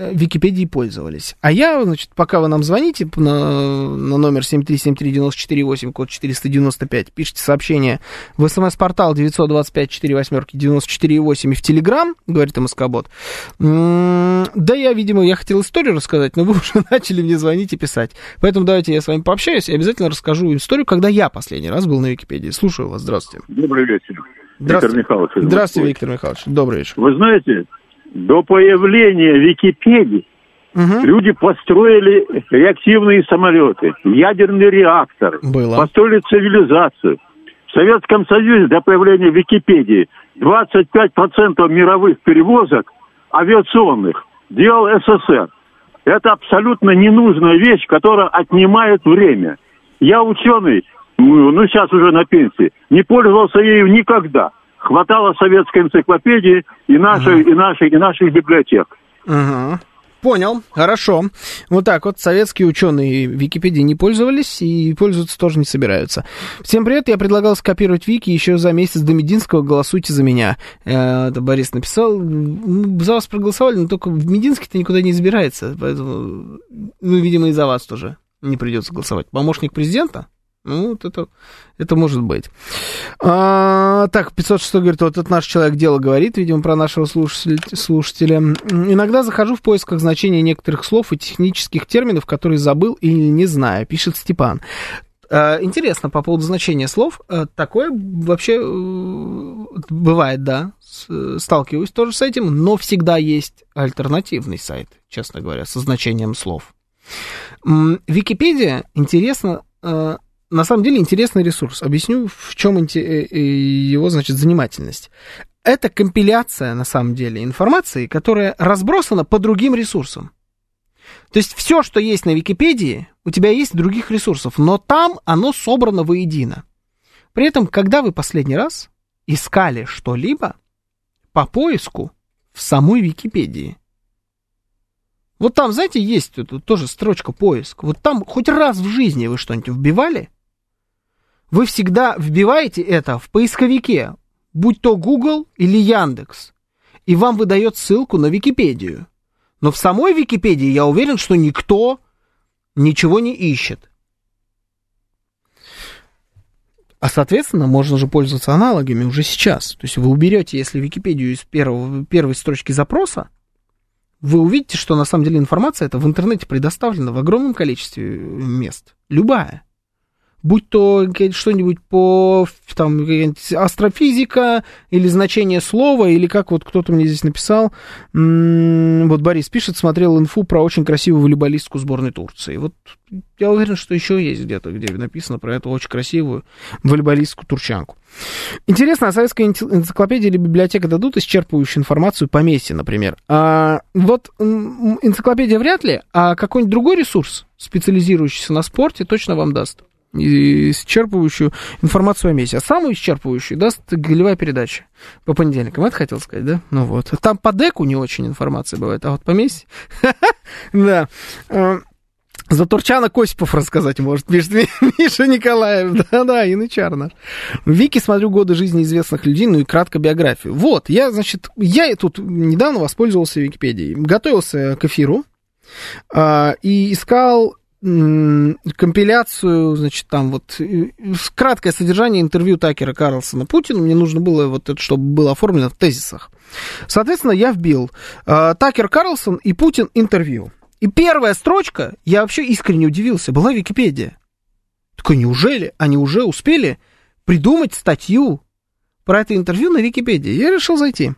э, Википедией пользовались. А я, значит, пока вы нам звоните на, на номер 7373948, код 495, пишите сообщение в смс-портал 925-48-94-8 и в Телеграм, говорит МСК-бот. Да, я, видимо, я хотел историю рассказать, но вы уже начали мне звонить и писать. Поэтому давайте я с вами пообщаюсь и обязательно расскажу историю, когда я последний раз был на Википедии. Слушаю вас, здравствуйте. Добрый вечер. Здравствуйте. Виктор Михайлович. Здравствуйте, Виктор Михайлович. Добрый вечер. Вы знаете, до появления Википедии угу. люди построили реактивные самолеты, ядерный реактор, Было. построили цивилизацию. В Советском Союзе до появления Википедии 25% мировых перевозок авиационных делал СССР. Это абсолютно ненужная вещь, которая отнимает время. Я ученый, ну сейчас уже на пенсии, не пользовался ею никогда. Хватало советской энциклопедии и нашей, угу. и нашей, и наших библиотек. Угу. Понял, хорошо. Вот так вот, советские ученые Википедией не пользовались и пользоваться тоже не собираются. Всем привет, я предлагал скопировать Вики еще за месяц до Мединского, голосуйте за меня. Э, это Борис написал. За вас проголосовали, но только в Мединский-то никуда не избирается, поэтому, ну, видимо, и за вас тоже не придется голосовать. Помощник президента? Ну, вот это, это может быть. А, так, 506 говорит, вот этот наш человек дело говорит, видимо, про нашего слушателя, слушателя. Иногда захожу в поисках значения некоторых слов и технических терминов, которые забыл или не знаю, пишет Степан. А, интересно, по поводу значения слов, а, такое вообще э, бывает, да, сталкиваюсь тоже с этим, но всегда есть альтернативный сайт, честно говоря, со значением слов. Википедия, интересно, э, на самом деле интересный ресурс. Объясню, в чем э, э, его, значит, занимательность. Это компиляция, на самом деле, информации, которая разбросана по другим ресурсам. То есть все, что есть на Википедии, у тебя есть других ресурсов, но там оно собрано воедино. При этом, когда вы последний раз искали что-либо по поиску в самой Википедии, вот там, знаете, есть тоже строчка поиск. Вот там хоть раз в жизни вы что-нибудь вбивали – вы всегда вбиваете это в поисковике, будь то Google или Яндекс, и вам выдает ссылку на Википедию. Но в самой Википедии я уверен, что никто ничего не ищет. А, соответственно, можно же пользоваться аналогами уже сейчас. То есть вы уберете, если Википедию из первого, первой строчки запроса, вы увидите, что на самом деле информация это в интернете предоставлена в огромном количестве мест. Любая будь то что-нибудь по там, астрофизика или значение слова, или как вот кто-то мне здесь написал, вот Борис пишет, смотрел инфу про очень красивую волейболистку сборной Турции. Вот я уверен, что еще есть где-то, где написано про эту очень красивую волейболистку турчанку. Интересно, а советская энциклопедия или библиотека дадут исчерпывающую информацию по месте, например? А, вот энциклопедия вряд ли, а какой-нибудь другой ресурс, специализирующийся на спорте, точно вам даст исчерпывающую информацию о месте. А самую исчерпывающую даст голевая передача по понедельникам. Это хотел сказать, да? Ну вот. Там по деку не очень информация бывает, а вот по месте... Да. Э, за Турчана Косипов рассказать может, пишет Миша Николаев. Да-да, янычар наш. В Вики смотрю годы жизни известных людей, ну и кратко биографию. Вот, я, значит, я тут недавно воспользовался Википедией. Готовился к эфиру а, и искал компиляцию, значит, там вот краткое содержание интервью Такера Карлсона Путину. Мне нужно было вот это, чтобы было оформлено в тезисах. Соответственно, я вбил э, Такер Карлсон и Путин интервью. И первая строчка, я вообще искренне удивился, была Википедия. Такой, неужели они уже успели придумать статью про это интервью на Википедии? Я решил зайти.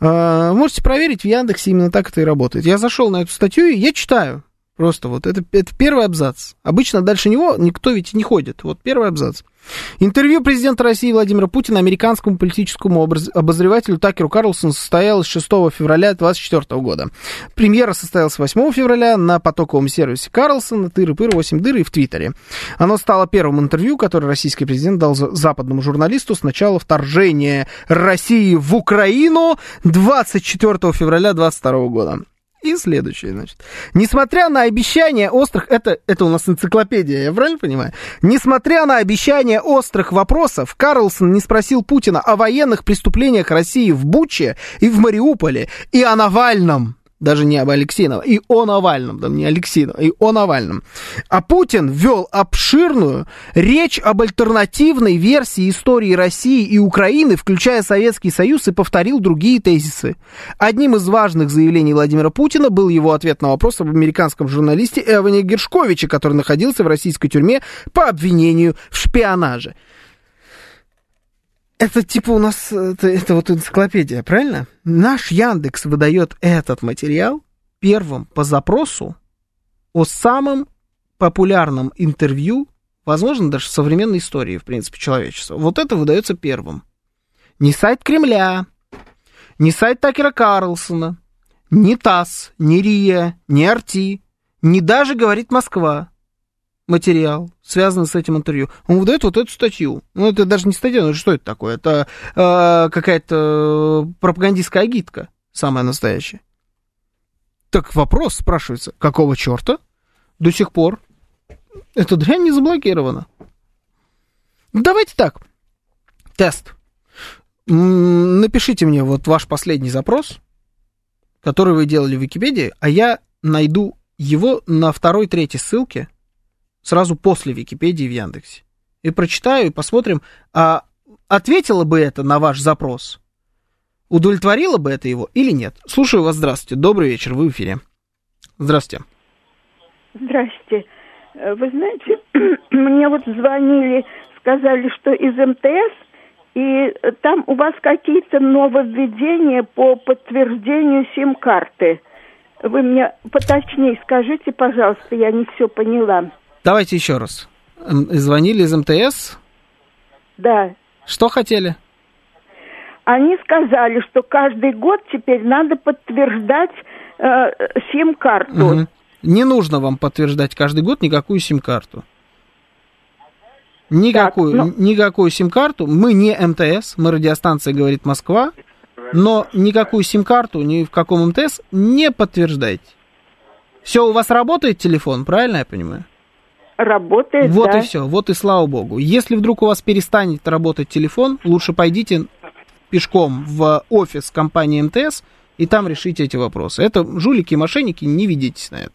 Э, можете проверить, в Яндексе именно так это и работает. Я зашел на эту статью, и я читаю. Просто вот это, это первый абзац. Обычно дальше него никто ведь не ходит. Вот первый абзац. Интервью президента России Владимира Путина американскому политическому обозревателю Такеру Карлсону состоялось 6 февраля 2024 года. Премьера состоялась 8 февраля на потоковом сервисе Карлсона, тыры-пыры, 8 дыры и в Твиттере. Оно стало первым интервью, которое российский президент дал западному журналисту с начала вторжения России в Украину 24 февраля 2022 года. И следующее, значит. Несмотря на обещания острых... Это, это у нас энциклопедия, я правильно понимаю? Несмотря на обещания острых вопросов, Карлсон не спросил Путина о военных преступлениях России в Буче и в Мариуполе, и о Навальном. Даже не об Алексее и о Навальном, там не Алексее, и о Навальном. А Путин ввел обширную речь об альтернативной версии истории России и Украины, включая Советский Союз, и повторил другие тезисы. Одним из важных заявлений Владимира Путина был его ответ на вопрос об американском журналисте Эване Гершковиче, который находился в российской тюрьме по обвинению в шпионаже. Это типа у нас, это, это вот энциклопедия, правильно? Наш Яндекс выдает этот материал первым по запросу о самом популярном интервью, возможно, даже в современной истории, в принципе, человечества. Вот это выдается первым. Не сайт Кремля, не сайт Такера Карлсона, не ТАСС, не РИА, не Арти, не даже говорит Москва материал, связанный с этим интервью. Он выдает вот эту статью. Ну, это даже не статья, ну что это такое? Это э, какая-то пропагандистская агитка, самая настоящая. Так вопрос спрашивается, какого черта до сих пор эта дрянь не заблокирована? Давайте так, тест. Напишите мне вот ваш последний запрос, который вы делали в Википедии, а я найду его на второй, третьей ссылке – сразу после Википедии в Яндексе. И прочитаю, и посмотрим, а ответило бы это на ваш запрос? Удовлетворило бы это его или нет? Слушаю вас, здравствуйте. Добрый вечер, вы в эфире. Здравствуйте. Здравствуйте. Э, вы знаете, мне вот звонили, сказали, что из МТС, и там у вас какие-то нововведения по подтверждению сим-карты. Вы мне поточнее скажите, пожалуйста, я не все поняла. Давайте еще раз. Звонили из МТС? Да. Что хотели? Они сказали, что каждый год теперь надо подтверждать э, сим-карту. Угу. Не нужно вам подтверждать каждый год никакую сим-карту. Никакую, так, ну... никакую сим-карту. Мы не МТС, мы радиостанция «Говорит Москва», но никакую сим-карту ни в каком МТС не подтверждайте. Все, у вас работает телефон, правильно я понимаю? Работает, Вот да. и все, вот и слава богу. Если вдруг у вас перестанет работать телефон, лучше пойдите пешком в офис компании МТС, и там решите эти вопросы. Это жулики и мошенники, не ведитесь на это.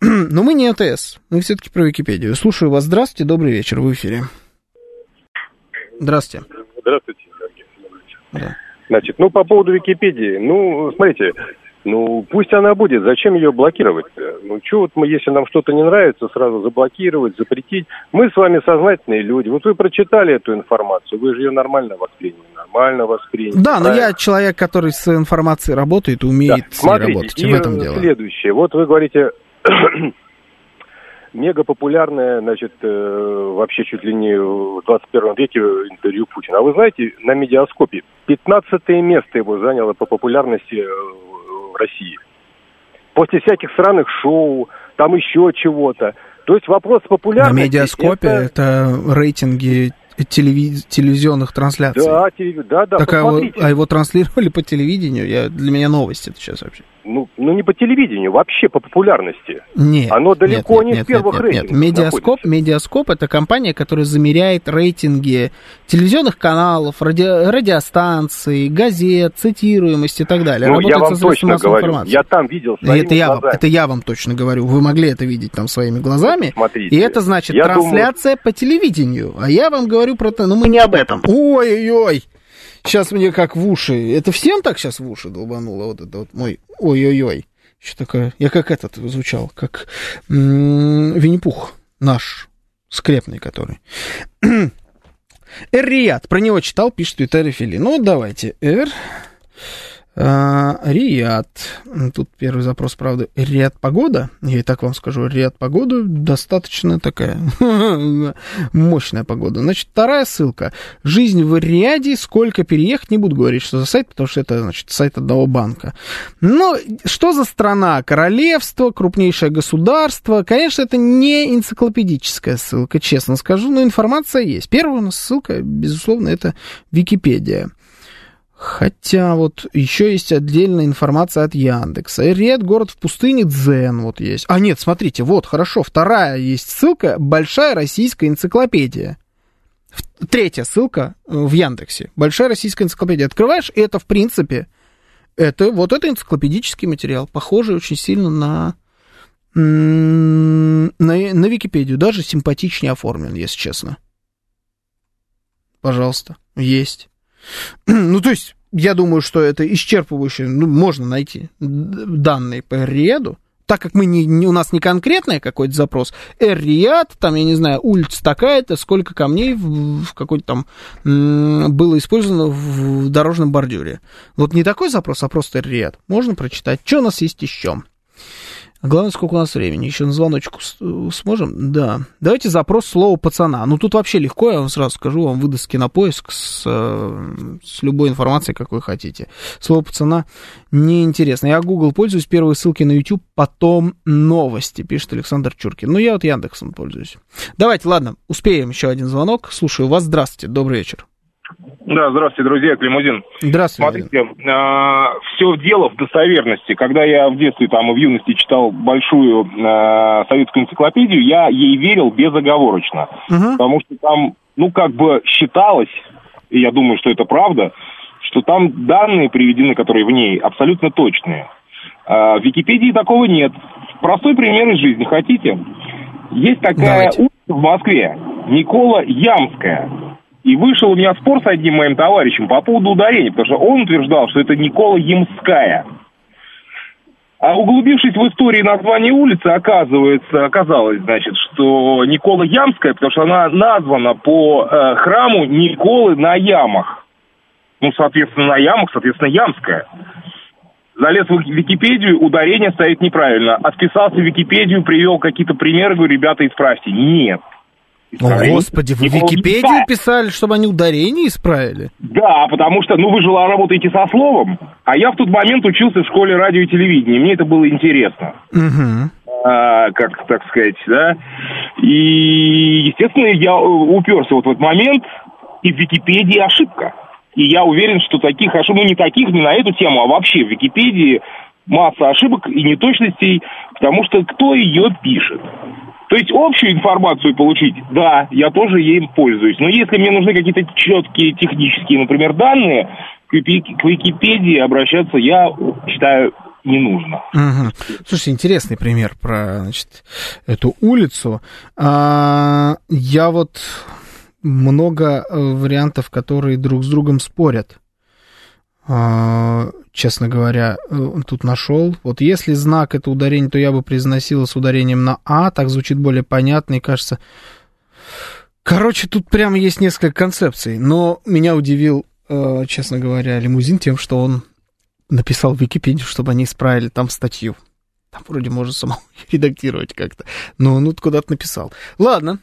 Но мы не МТС, мы все-таки про Википедию. Слушаю вас, здравствуйте, добрый вечер, в эфире. Здравствуйте. Здравствуйте, Сергей Да. Значит, ну, по поводу Википедии, ну, смотрите, ну, пусть она будет. Зачем ее блокировать? Ну, что вот мы, если нам что-то не нравится, сразу заблокировать, запретить. Мы с вами сознательные люди. Вот вы прочитали эту информацию, вы же ее нормально восприняли. Нормально восприняли. Да, правильно? но я человек, который с информацией работает, умеет да. с ней Смотрите, работать. И в этом дело. следующее. Вот вы говорите, мега популярное, значит, э, вообще чуть ли не в 21 веке интервью Путина. А вы знаете, на медиаскопе 15 место его заняло по популярности э, в России. После всяких странных шоу, там еще чего-то. То есть вопрос популярности... На медиаскопе это, это рейтинги телевиз... телевизионных трансляций. Да, телев... да, да. Так а его, а его транслировали по телевидению? Я, для меня новость это сейчас вообще. Ну, ну, не по телевидению, вообще по популярности. Нет. Оно далеко нет, не нет, в первых нет, рейтингах. Нет, Медиаскоп, Медиаскоп это компания, которая замеряет рейтинги телевизионных каналов, ради... радиостанций, газет, цитируемость и так далее. Ну, Работает я вам точно говорю, информации. я там видел своими это я, глазами. Вам, это я вам точно говорю. Вы могли это видеть там своими глазами. Смотрите. И это значит трансляция думаю... по телевидению. А я вам говорю про то, ну мы не об этом. Ой-ой-ой. Сейчас мне как в уши. Это всем так сейчас в уши долбануло вот это вот мой ой-ой-ой. Что такое? Я как этот звучал, как Винни-Пух наш, скрепный который. Эр про него читал, пишет в Твиттере Фили. Ну, давайте, Эр... А, Риад. Тут первый запрос, правда, Риад погода. Я и так вам скажу, Риад погода достаточно такая мощная погода. Значит, вторая ссылка. Жизнь в Риаде, сколько переехать, не буду говорить, что за сайт, потому что это, значит, сайт одного банка. Но что за страна? Королевство, крупнейшее государство. Конечно, это не энциклопедическая ссылка, честно скажу, но информация есть. Первая у нас ссылка, безусловно, это Википедия. Хотя вот еще есть отдельная информация от Яндекса. Ред, город в пустыне, Дзен вот есть. А нет, смотрите, вот, хорошо, вторая есть ссылка, большая российская энциклопедия. Третья ссылка э, в Яндексе. Большая российская энциклопедия. Открываешь, и это, в принципе, Это, вот это энциклопедический материал, похожий очень сильно на, на, на Википедию, даже симпатичнее оформлен, если честно. Пожалуйста, есть. Ну, то есть, я думаю, что это исчерпывающе, ну, можно найти данные по ряду, так как мы не, не, у нас не конкретный какой-то запрос, Эр-Рияд, там, я не знаю, улица такая-то, сколько камней в, в какой-то там м- было использовано в дорожном бордюре. Вот не такой запрос, а просто Эр-Рияд. Можно прочитать. Что у нас есть еще? Главное, сколько у нас времени. Еще на звоночку сможем? Да. Давайте запрос слова пацана. Ну, тут вообще легко, я вам сразу скажу, вам выдаст кинопоиск с, э, с любой информацией, как вы хотите. Слово пацана неинтересно. Я Google пользуюсь, первые ссылки на YouTube, потом новости, пишет Александр Чуркин. Ну, я вот Яндексом пользуюсь. Давайте, ладно, успеем еще один звонок. Слушаю вас. Здравствуйте, добрый вечер. Да, здравствуйте, друзья, Климузин. Здравствуйте. Смотрите, э, все дело в достоверности. Когда я в детстве там и в юности читал большую э, советскую энциклопедию, я ей верил безоговорочно. Угу. Потому что там, ну, как бы считалось, и я думаю, что это правда, что там данные приведены, которые в ней, абсолютно точные. Э, в Википедии такого нет. Простой пример из жизни, хотите? Есть такая Давайте. улица в Москве, Никола Ямская. И вышел у меня спор с одним моим товарищем по поводу ударения, потому что он утверждал, что это Никола Ямская. А углубившись в истории названия улицы, оказывается, оказалось, значит, что Никола Ямская, потому что она названа по э, храму Николы на Ямах. Ну, соответственно, на Ямах, соответственно, Ямская. Залез в Википедию, ударение стоит неправильно. Отписался в Википедию, привел какие-то примеры, говорю, ребята, исправьте. Нет. О, Господи, вы в Википедию писали, чтобы они ударение исправили? Да, потому что, ну, вы же работаете со словом, а я в тот момент учился в школе радио и телевидения, мне это было интересно. Угу. А, как, так сказать, да. И, естественно, я уперся вот в этот момент, и в Википедии ошибка. И я уверен, что таких ошибок, ну, не таких, не на эту тему, а вообще в Википедии масса ошибок и неточностей, потому что кто ее пишет? То есть общую информацию получить, да, я тоже ей пользуюсь. Но если мне нужны какие-то четкие технические, например, данные, к Википедии обращаться я считаю не нужно. Угу. Слушайте, интересный пример про значит, эту улицу. А, я вот много э, вариантов, которые друг с другом спорят. А, честно говоря, э, тут нашел. Вот если знак это ударение, то я бы произносила с ударением на А, так звучит более понятно и кажется... Короче, тут прямо есть несколько концепций, но меня удивил, э, честно говоря, лимузин тем, что он написал в Википедию, чтобы они исправили там статью. Там вроде можно самому редактировать как-то. Но он тут куда-то написал. Ладно,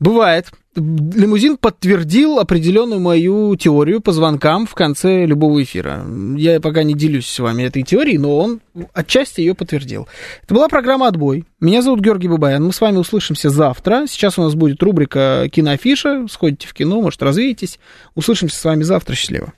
Бывает. Лимузин подтвердил определенную мою теорию по звонкам в конце любого эфира. Я пока не делюсь с вами этой теорией, но он отчасти ее подтвердил. Это была программа «Отбой». Меня зовут Георгий Бабаян. Мы с вами услышимся завтра. Сейчас у нас будет рубрика «Киноафиша». Сходите в кино, может, развеетесь. Услышимся с вами завтра. Счастливо.